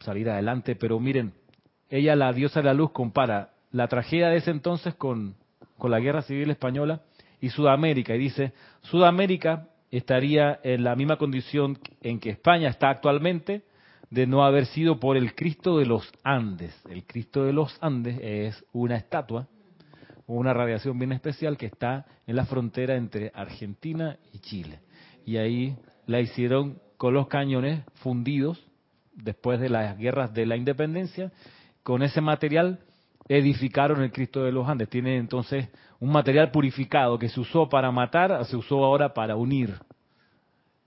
salir adelante, pero miren, ella, la diosa de la luz, compara la tragedia de ese entonces con, con la guerra civil española y Sudamérica, y dice, Sudamérica estaría en la misma condición en que España está actualmente de no haber sido por el Cristo de los Andes. El Cristo de los Andes es una estatua, una radiación bien especial que está en la frontera entre Argentina y Chile. Y ahí la hicieron con los cañones fundidos después de las guerras de la independencia con ese material edificaron el Cristo de los Andes. Tiene entonces un material purificado que se usó para matar, se usó ahora para unir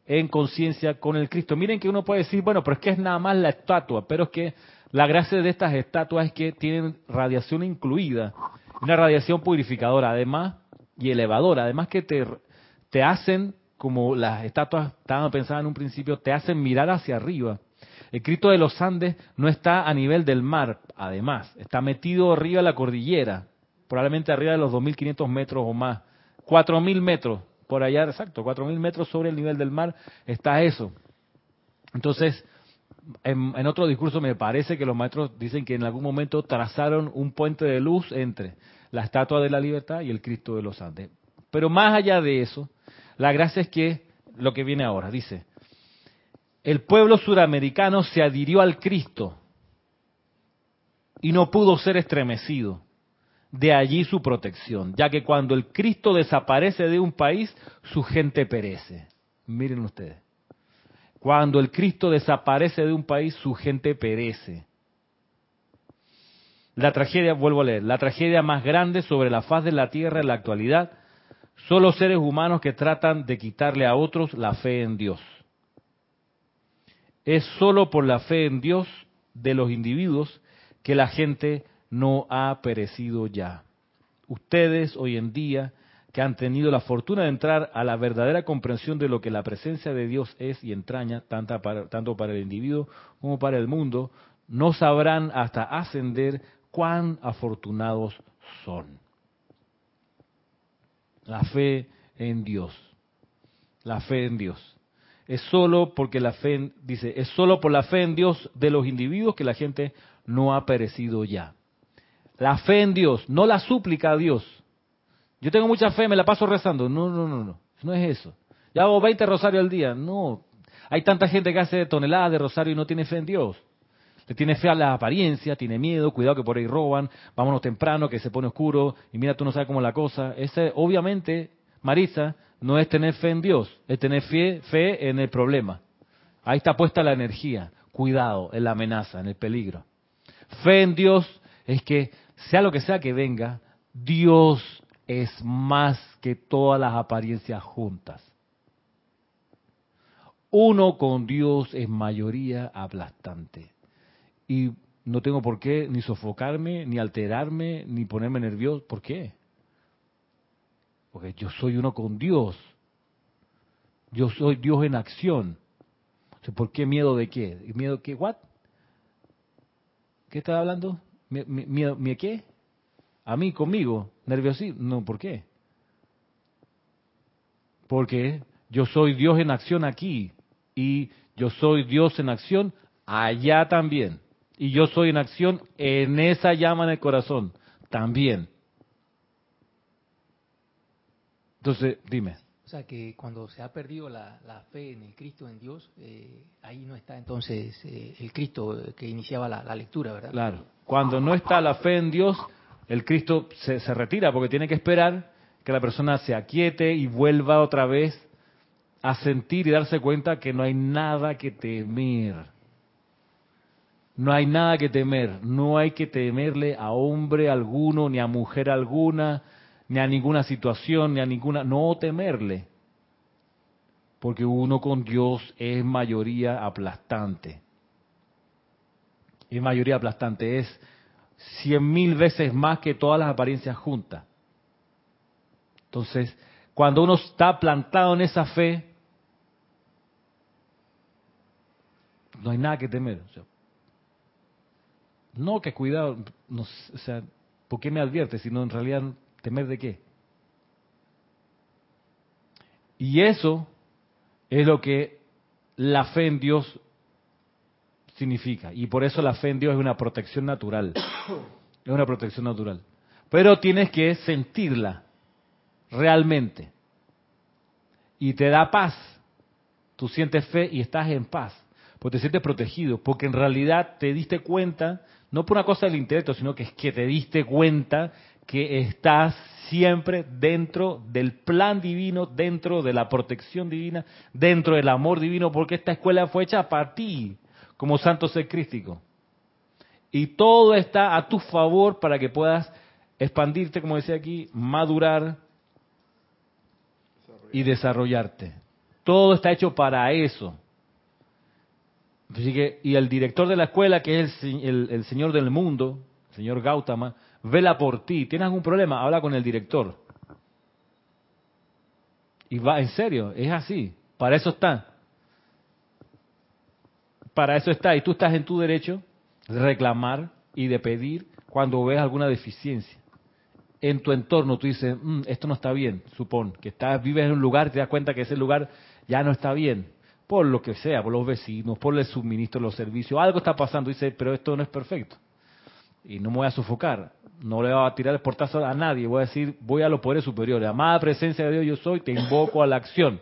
en conciencia con el Cristo. Miren que uno puede decir, bueno, pero es que es nada más la estatua, pero es que la gracia de estas estatuas es que tienen radiación incluida, una radiación purificadora, además, y elevadora, además que te, te hacen, como las estatuas estaban pensadas en un principio, te hacen mirar hacia arriba. El Cristo de los Andes no está a nivel del mar, además, está metido arriba de la cordillera, probablemente arriba de los 2.500 metros o más, 4.000 metros, por allá, exacto, 4.000 metros sobre el nivel del mar está eso. Entonces, en, otro discurso me parece que los maestros dicen que en algún momento trazaron un puente de luz entre la Estatua de la Libertad y el Cristo de los Andes. Pero más allá de eso, la gracia es que lo que viene ahora, dice, el pueblo suramericano se adhirió al Cristo y no pudo ser estremecido. De allí su protección, ya que cuando el Cristo desaparece de un país, su gente perece. Miren ustedes. Cuando el Cristo desaparece de un país, su gente perece. La tragedia, vuelvo a leer, la tragedia más grande sobre la faz de la tierra en la actualidad son los seres humanos que tratan de quitarle a otros la fe en Dios es solo por la fe en Dios de los individuos que la gente no ha perecido ya. Ustedes hoy en día que han tenido la fortuna de entrar a la verdadera comprensión de lo que la presencia de Dios es y entraña, tanto para, tanto para el individuo como para el mundo, no sabrán hasta ascender cuán afortunados son. La fe en Dios. La fe en Dios es solo porque la fe, dice, es solo por la fe en Dios de los individuos que la gente no ha perecido ya. La fe en Dios, no la súplica a Dios. Yo tengo mucha fe, me la paso rezando. No, no, no, no. No es eso. Ya hago 20 rosarios al día. No. Hay tanta gente que hace toneladas de rosario y no tiene fe en Dios. Le tiene fe a la apariencia, tiene miedo, cuidado que por ahí roban, vámonos temprano, que se pone oscuro, y mira, tú no sabes cómo es la cosa. Ese, obviamente, Marisa, no es tener fe en Dios, es tener fe, fe en el problema. Ahí está puesta la energía. Cuidado en la amenaza, en el peligro. Fe en Dios es que, sea lo que sea que venga, Dios es más que todas las apariencias juntas. Uno con Dios es mayoría aplastante. Y no tengo por qué ni sofocarme, ni alterarme, ni ponerme nervioso. ¿Por qué? Porque yo soy uno con Dios. Yo soy Dios en acción. ¿Por qué miedo de qué? ¿Miedo qué? ¿What? ¿Qué estaba hablando? ¿Miedo, ¿Miedo qué? ¿A mí, conmigo? ¿Nerviosismo? No, ¿por qué? Porque yo soy Dios en acción aquí y yo soy Dios en acción allá también. Y yo soy en acción en esa llama en el corazón también. Entonces, dime. O sea que cuando se ha perdido la, fe en el Cristo, en Dios, eh, ahí no está entonces eh, el Cristo que iniciaba la, lectura, ¿verdad? Claro. Cuando no está la fe en Dios, el Cristo se, se retira porque tiene que esperar que la persona se aquiete y vuelva otra vez a sentir y darse cuenta que no hay nada que temer. No hay nada que temer. No hay que temerle a hombre alguno, ni a mujer alguna, ni a ninguna situación, ni a ninguna... No temerle. Porque uno con Dios es mayoría aplastante. Es mayoría aplastante. Es cien mil veces más que todas las apariencias juntas. Entonces, cuando uno está plantado en esa fe, no hay nada que temer. no que cuidado, no, o sea, ¿por qué me advierte? Sino en realidad ¿Temer de qué? Y eso es lo que la fe en Dios significa. Y por eso la fe en Dios es una protección natural. Es una protección natural. Pero tienes que sentirla realmente. Y te da paz. Tú sientes fe y estás en paz. Porque te sientes protegido. Porque en realidad te diste cuenta, no por una cosa del intelecto, sino que es que te diste cuenta que estás siempre dentro del plan divino, dentro de la protección divina, dentro del amor divino, porque esta escuela fue hecha para ti, como santo ser crístico. Y todo está a tu favor para que puedas expandirte, como decía aquí, madurar y desarrollarte. Todo está hecho para eso. y el director de la escuela, que es el, el señor del mundo, el señor Gautama, vela por ti. ¿Tienes algún problema? Habla con el director. Y va, en serio, es así. Para eso está. Para eso está. Y tú estás en tu derecho de reclamar y de pedir cuando ves alguna deficiencia. En tu entorno tú dices, mm, esto no está bien, supón, que estás, vives en un lugar te das cuenta que ese lugar ya no está bien, por lo que sea, por los vecinos, por el suministro los servicios, algo está pasando, dice, pero esto no es perfecto. Y no me voy a sofocar no le voy a tirar el portazo a nadie, voy a decir, voy a los poderes superiores, amada presencia de Dios yo soy, te invoco a la acción.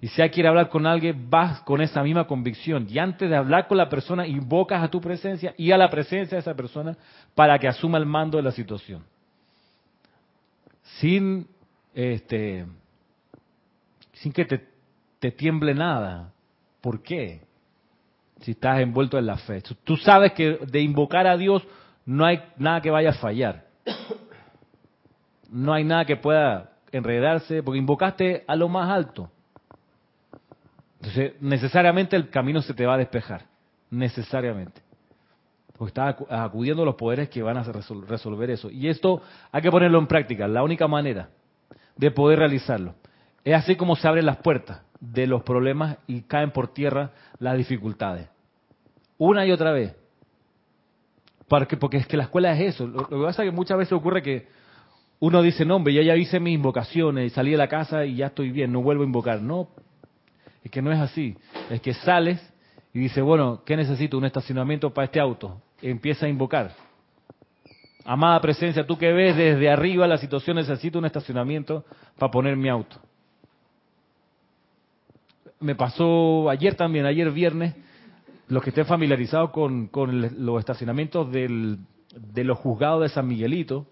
Y si hay quiere hablar con alguien, vas con esa misma convicción. Y antes de hablar con la persona, invocas a tu presencia y a la presencia de esa persona para que asuma el mando de la situación. Sin, este, sin que te, te tiemble nada. ¿Por qué? Si estás envuelto en la fe. Tú sabes que de invocar a Dios no hay nada que vaya a fallar. No hay nada que pueda enredarse, porque invocaste a lo más alto. Entonces, necesariamente el camino se te va a despejar. Necesariamente. Porque estás acudiendo a los poderes que van a resolver eso. Y esto hay que ponerlo en práctica. La única manera de poder realizarlo es así como se abren las puertas de los problemas y caen por tierra las dificultades. Una y otra vez porque, porque es que la escuela es eso. Lo, que pasa es que muchas veces ocurre que uno dice, no, hombre, ya, ya hice mis invocaciones, salí de la casa y ya estoy bien, no vuelvo a invocar. No, es que no es así. Es que sales y dices, bueno, ¿qué necesito? Un estacionamiento para este auto. Empieza a invocar. Amada presencia, tú que ves desde arriba la situación, necesito un estacionamiento para poner mi auto. Me pasó ayer también, ayer viernes, los que estén familiarizados con, los estacionamientos del, de los juzgados de San Miguelito,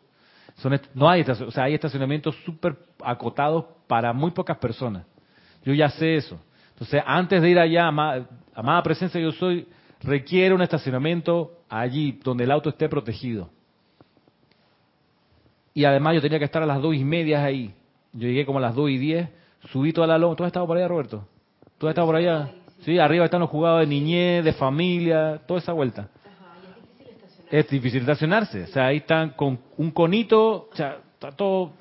son, no hay, o sea, hay estacionamientos súper acotados para muy pocas personas. Yo ya sé eso. Entonces, antes de ir allá, amada, amada presencia yo soy, requiere un estacionamiento allí, donde el auto esté protegido. Y además yo tenía que estar a las dos y media ahí. Yo llegué como a las dos y diez, subí toda la loma. ¿Tú has estado por allá, Roberto? ¿Tú has estado por allá? Sí, arriba están los jugados de niñez, de familia, toda esa vuelta. es difícil estacionarse. O sea, ahí están con un conito, o sea, está todo...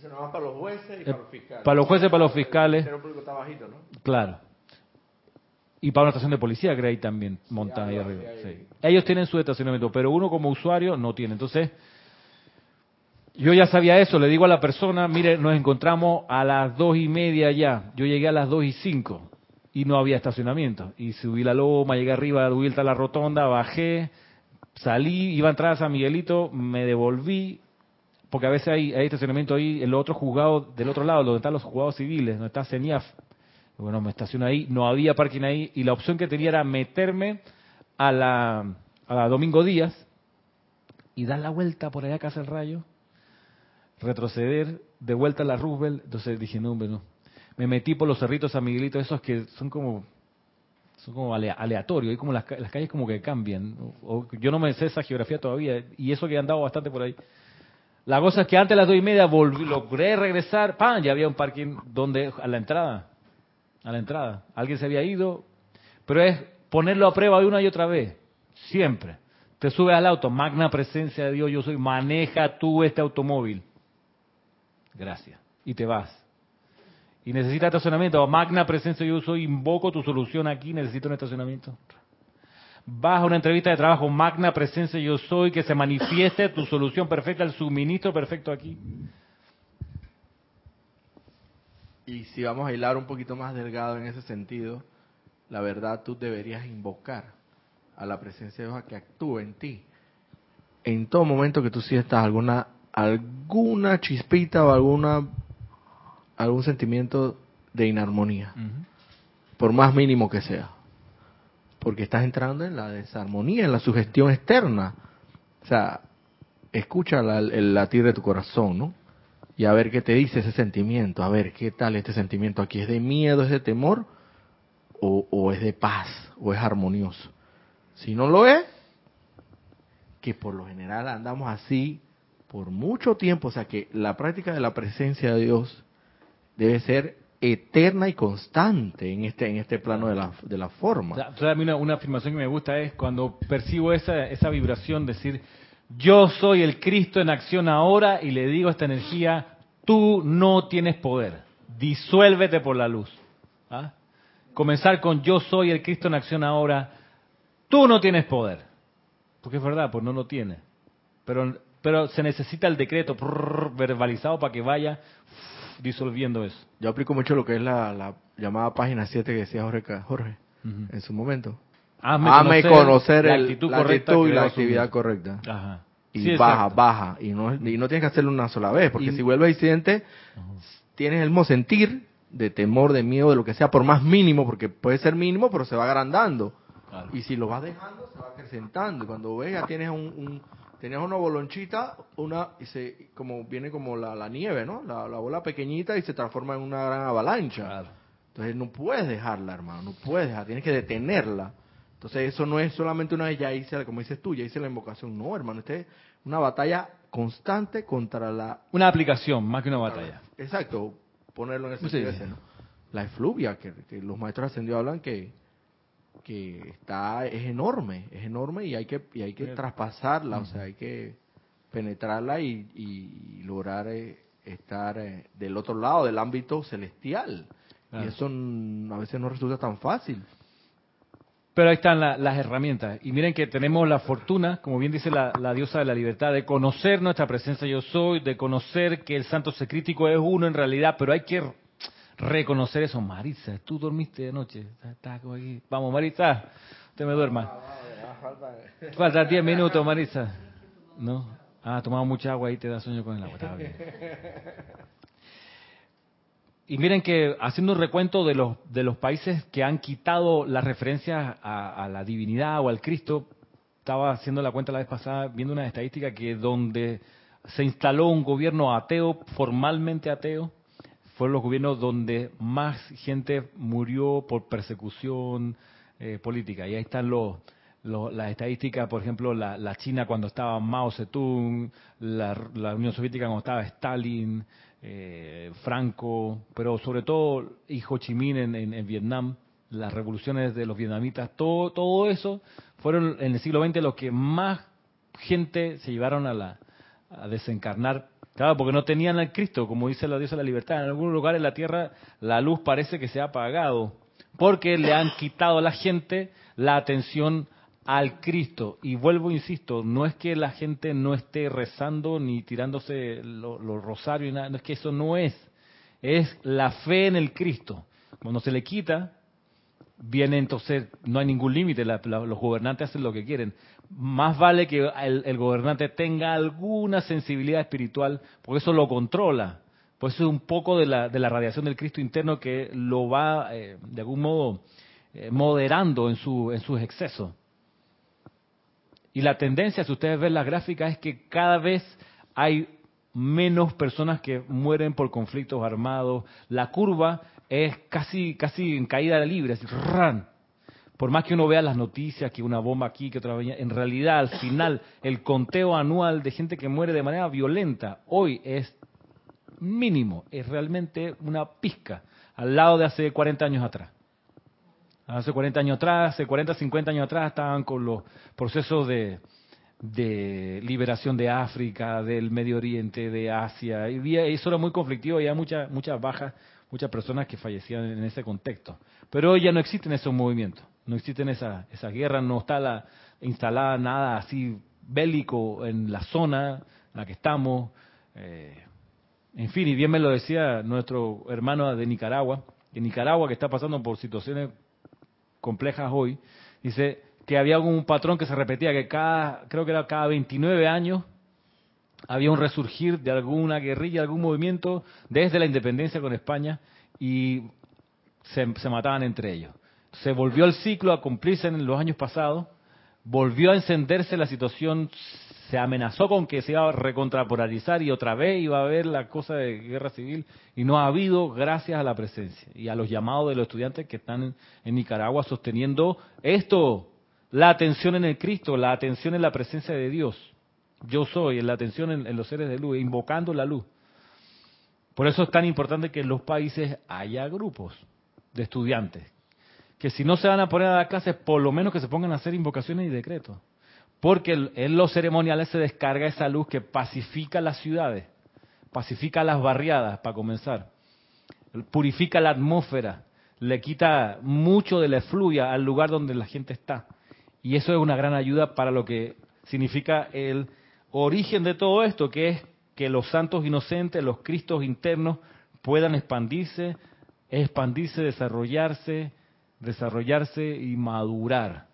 Se nos va para los jueces y para los fiscales. Para los jueces y para los fiscales. Claro. Y para una estación de policía que hay también montan ahí arriba. Ellos tienen su estacionamiento, pero uno como usuario no tiene. Entonces, Yo ya sabía eso, le digo a la persona, mire, nos encontramos a las dos y media ya. Yo llegué a las dos y cinco y no había estacionamiento. Y subí la loma, llegué arriba, di vuelta a la rotonda, bajé, salí, iba a entrar a San Miguelito, me devolví, porque a veces hay, hay estacionamiento ahí, el otro juzgado, del otro lado, donde están los juzgados civiles, donde está CENIAF. Bueno, me estacioné ahí, no había parking ahí, y la opción que tenía era meterme a la, a Domingo Díaz y dar la vuelta por allá que hace el rayo, retroceder, de vuelta a la Roosevelt. Entonces dije, no, hombre, no. Me metí por los cerritos San Miguelito, esos que son como son como alea- aleatorios, y como las, las calles como que cambian. Yo no me sé esa geografía todavía, y eso que he andado bastante por ahí. La cosa es que antes de las dos y media volví, logré regresar, ¡pam! Ya había un parking donde, a la entrada, a la entrada. Alguien se había ido, pero es ponerlo a prueba de una y otra vez, siempre. Te subes al auto, magna presencia de Dios, yo soy, maneja tú este automóvil. Gracias. Y te vas. Y necesitas estacionamiento, magna presencia yo soy, invoco tu solución aquí, necesito un estacionamiento. Vas a una entrevista de trabajo, magna presencia yo soy, que se manifieste tu solución perfecta, el suministro perfecto aquí. Y si vamos a hilar un poquito más delgado en ese sentido, la verdad tú deberías invocar a la presencia de Dios a que actúe en ti. En todo momento que tú sientas alguna alguna chispita o alguna algún sentimiento de inarmonía, por más mínimo que sea. Porque estás entrando en la desarmonía, en la sugestión externa. O sea, escucha la- el latir de tu corazón, ¿no? y a ver qué te dice ese sentimiento, a ver qué tal este sentimiento aquí, ¿es de miedo, es de temor o, o es de paz o es armonioso? Si no lo es, que por lo general andamos así por mucho tiempo, o sea que la práctica de la presencia de Dios debe ser eterna y constante en este en este plano de la, de la forma. Una, afirmación que me gusta es cuando percibo esa, esa vibración, decir, yo soy el Cristo en acción ahora y le digo a esta energía, tú no tienes poder, disuélvete por la luz. ¿Ah? Comenzar con yo soy el Cristo en acción ahora, tú no tienes poder. Porque es verdad, pues no lo tiene. Pero, pero se necesita el decreto verbalizado para que vaya disolviendo eso. Yo aplico mucho lo que es la, la llamada página 7 que decía Jorge, Jorge en su momento. Hazme Hazme conocer, la el- actitud la correcta actitud que y la asumir. actividad correcta. Ajá. Y Sí, baja, exacto. baja. Y no, y no tienes que hacerlo una sola vez, porque Y- si vuelve a incidente, tienes el mismo sentir de temor, de miedo, de lo que sea, por más mínimo, porque puede ser mínimo, pero se va agrandando. Claro. Y si lo vas dejando, se va acrecentando. Y cuando ves, ya tienes un, un- tenías una bolonchita, una, y se, como viene como la, la nieve, ¿no? La, la bola pequeñita y se transforma en una gran avalancha. Claro. Entonces no puedes dejarla, hermano, no puedes dejar, tienes que detenerla. Entonces eso no es solamente una vez ya hice, como dices tú, ya hice la invocación. No, hermano, este es una batalla constante contra la... Una aplicación, más que una batalla. Exacto, ponerlo en el Sí. sentido ese, ¿no? La efluvia, que, que los maestros ascendidos hablan que que está es enorme, es enorme y hay que y hay que traspasarla, o sea, hay que penetrarla y, y lograr eh, estar eh, del otro lado del ámbito celestial. Claro. Y eso a veces no resulta tan fácil. Pero ahí están la- las herramientas. Y miren que tenemos la fortuna, como bien dice la, la diosa de la libertad, de conocer nuestra presencia yo soy, de conocer que el santo ser crítico es uno en realidad, pero hay que reconocer eso. Marisa, tú dormiste de noche. Está- está como aquí. Vamos, Marisa, usted me duerma. Faltan 10 minutos, Marisa. ¿No? Ah, tomado mucha agua y te da sueño con el agua. Está bien. Y miren que haciendo un recuento de los, de los países que han quitado las referencias a, a la divinidad o al Cristo, estaba haciendo la cuenta la vez pasada, viendo una estadística que donde se instaló un gobierno ateo, formalmente ateo, fueron los gobiernos donde más gente murió por persecución eh, política. Y ahí están los, los- las estadísticas, por ejemplo, la, la China cuando estaba Mao Zedong, la, la Unión Soviética cuando estaba Stalin, eh, Franco, pero sobre todo y Ho Chi Minh en, Vietnam, las revoluciones de los vietnamitas, todo, todo eso fueron en el siglo XX los que más gente se llevaron a, la, a desencarnar. Claro, porque no tenían al Cristo, como dice la diosa de la libertad. En algunos lugares de la tierra la luz parece que se ha apagado, porque le han quitado a la gente la atención al Cristo. Y vuelvo, insisto, no es que la gente no esté rezando ni tirándose los rosarios, nada, no es que eso no es. Es la fe en el Cristo. Cuando se le quita, viene entonces, no hay ningún límite, los gobernantes hacen lo que quieren. Más vale que el, gobernante tenga alguna sensibilidad espiritual, porque eso lo controla. Pues eso es un poco de la, de la radiación del Cristo interno que lo va, eh, de algún modo, eh, moderando en, su, en sus excesos. Y la tendencia, si ustedes ven la gráfica, es que cada vez hay menos personas que mueren por conflictos armados. La curva es casi, casi en caída libre, así. Por más que uno vea las noticias, que una bomba aquí, que otra en realidad al final el conteo anual de gente que muere de manera violenta hoy es mínimo, es realmente una pizca al lado de hace 40 años atrás. Hace 40 años atrás, hace 40, 50 años atrás estaban con los procesos de, liberación de África, del Medio Oriente, de Asia. Y eso era muy conflictivo y había muchas, muchas bajas, muchas personas que fallecían en ese contexto. Pero hoy ya no existen esos movimientos, no existen esas esa guerras, no está la, instalada nada así bélico en la zona en la que estamos. Eh, en fin, y bien me lo decía nuestro hermano de Nicaragua, que Nicaragua que está pasando por situaciones complejas hoy, dice que había un patrón que se repetía, que cada, creo que era cada 29 años, había un resurgir de alguna guerrilla, algún movimiento desde la independencia con España y se, mataban entre ellos. Se volvió el ciclo a cumplirse en los años pasados, volvió a encenderse la situación, se amenazó con que se iba a recontrapolarizar y otra vez iba a haber la cosa de guerra civil y no ha habido gracias a la presencia y a los llamados de los estudiantes que están en, Nicaragua sosteniendo esto, la atención en el Cristo, la atención en la presencia de Dios. Yo soy, la atención en, en los seres de luz, invocando la luz. Por eso es tan importante que en los países haya grupos de estudiantes, que si no se van a poner a dar clases, por lo menos que se pongan a hacer invocaciones y decretos porque en los ceremoniales se descarga esa luz que pacifica las ciudades, pacifica las barriadas, para comenzar, purifica la atmósfera, le quita mucho de la efluvia al lugar donde la gente está. Y eso es una gran ayuda para lo que significa el origen de todo esto, que es que los santos inocentes, los cristos internos, puedan expandirse, expandirse, desarrollarse, desarrollarse y madurar.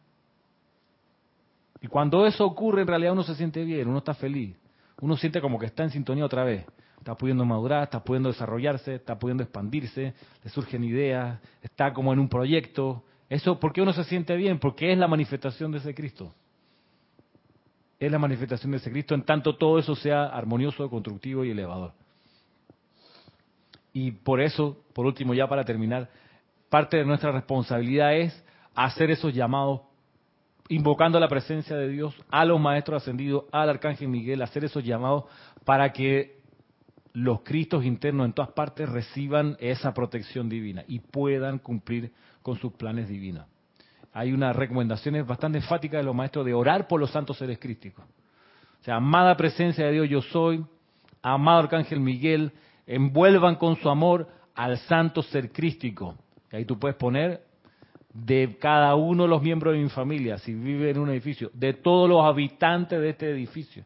Y cuando eso ocurre, en realidad uno se siente bien, uno está feliz, uno siente como que está en sintonía otra vez. Está pudiendo madurar, está pudiendo desarrollarse, está pudiendo expandirse, le surgen ideas, está como en un proyecto. Eso, ¿por qué uno se siente bien? Porque es la manifestación de ese Cristo. Es la manifestación de ese Cristo en tanto todo eso sea armonioso, constructivo y elevador. Y por eso, por último, ya para terminar, parte de nuestra responsabilidad es hacer esos llamados invocando la presencia de Dios, a los maestros ascendidos, al arcángel Miguel, hacer esos llamados para que los Cristos internos en todas partes reciban esa protección divina y puedan cumplir con sus planes divinos. Hay unas recomendaciones bastante enfáticas de los maestros de orar por los santos seres crísticos. O sea, amada presencia de Dios yo soy, amado arcángel Miguel, envuelvan con su amor al santo ser crístico. Ahí tú puedes poner de cada uno de los miembros de mi familia, si vive en un edificio, de todos los habitantes de este edificio,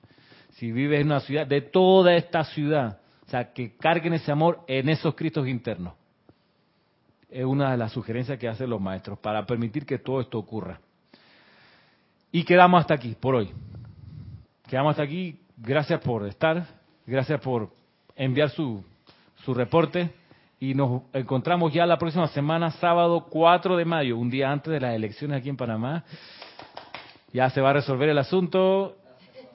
si vive en una ciudad, de toda esta ciudad. O sea, que carguen ese amor en esos Cristos internos. Es una de las sugerencias que hacen los maestros para permitir que todo esto ocurra. Y quedamos hasta aquí por hoy. Quedamos hasta aquí. Gracias por estar. Gracias por enviar su, su reporte y nos encontramos ya la próxima semana, sábado 4 de mayo, un día antes de las elecciones aquí en Panamá. Ya se va a resolver el asunto.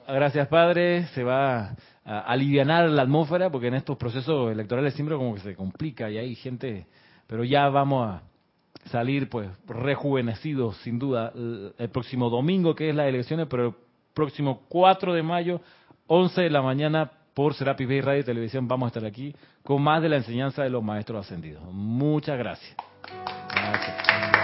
Gracias, Padre. Se va a aliviar la atmósfera porque en estos procesos electorales siempre como que se complica y hay gente, pero ya vamos a salir pues rejuvenecidos sin duda el próximo domingo que es las elecciones, pero el próximo 4 de mayo, 11 de la mañana por Serapis Bay Radio y Televisión vamos a estar aquí con más de la enseñanza de los maestros ascendidos. Muchas gracias. gracias.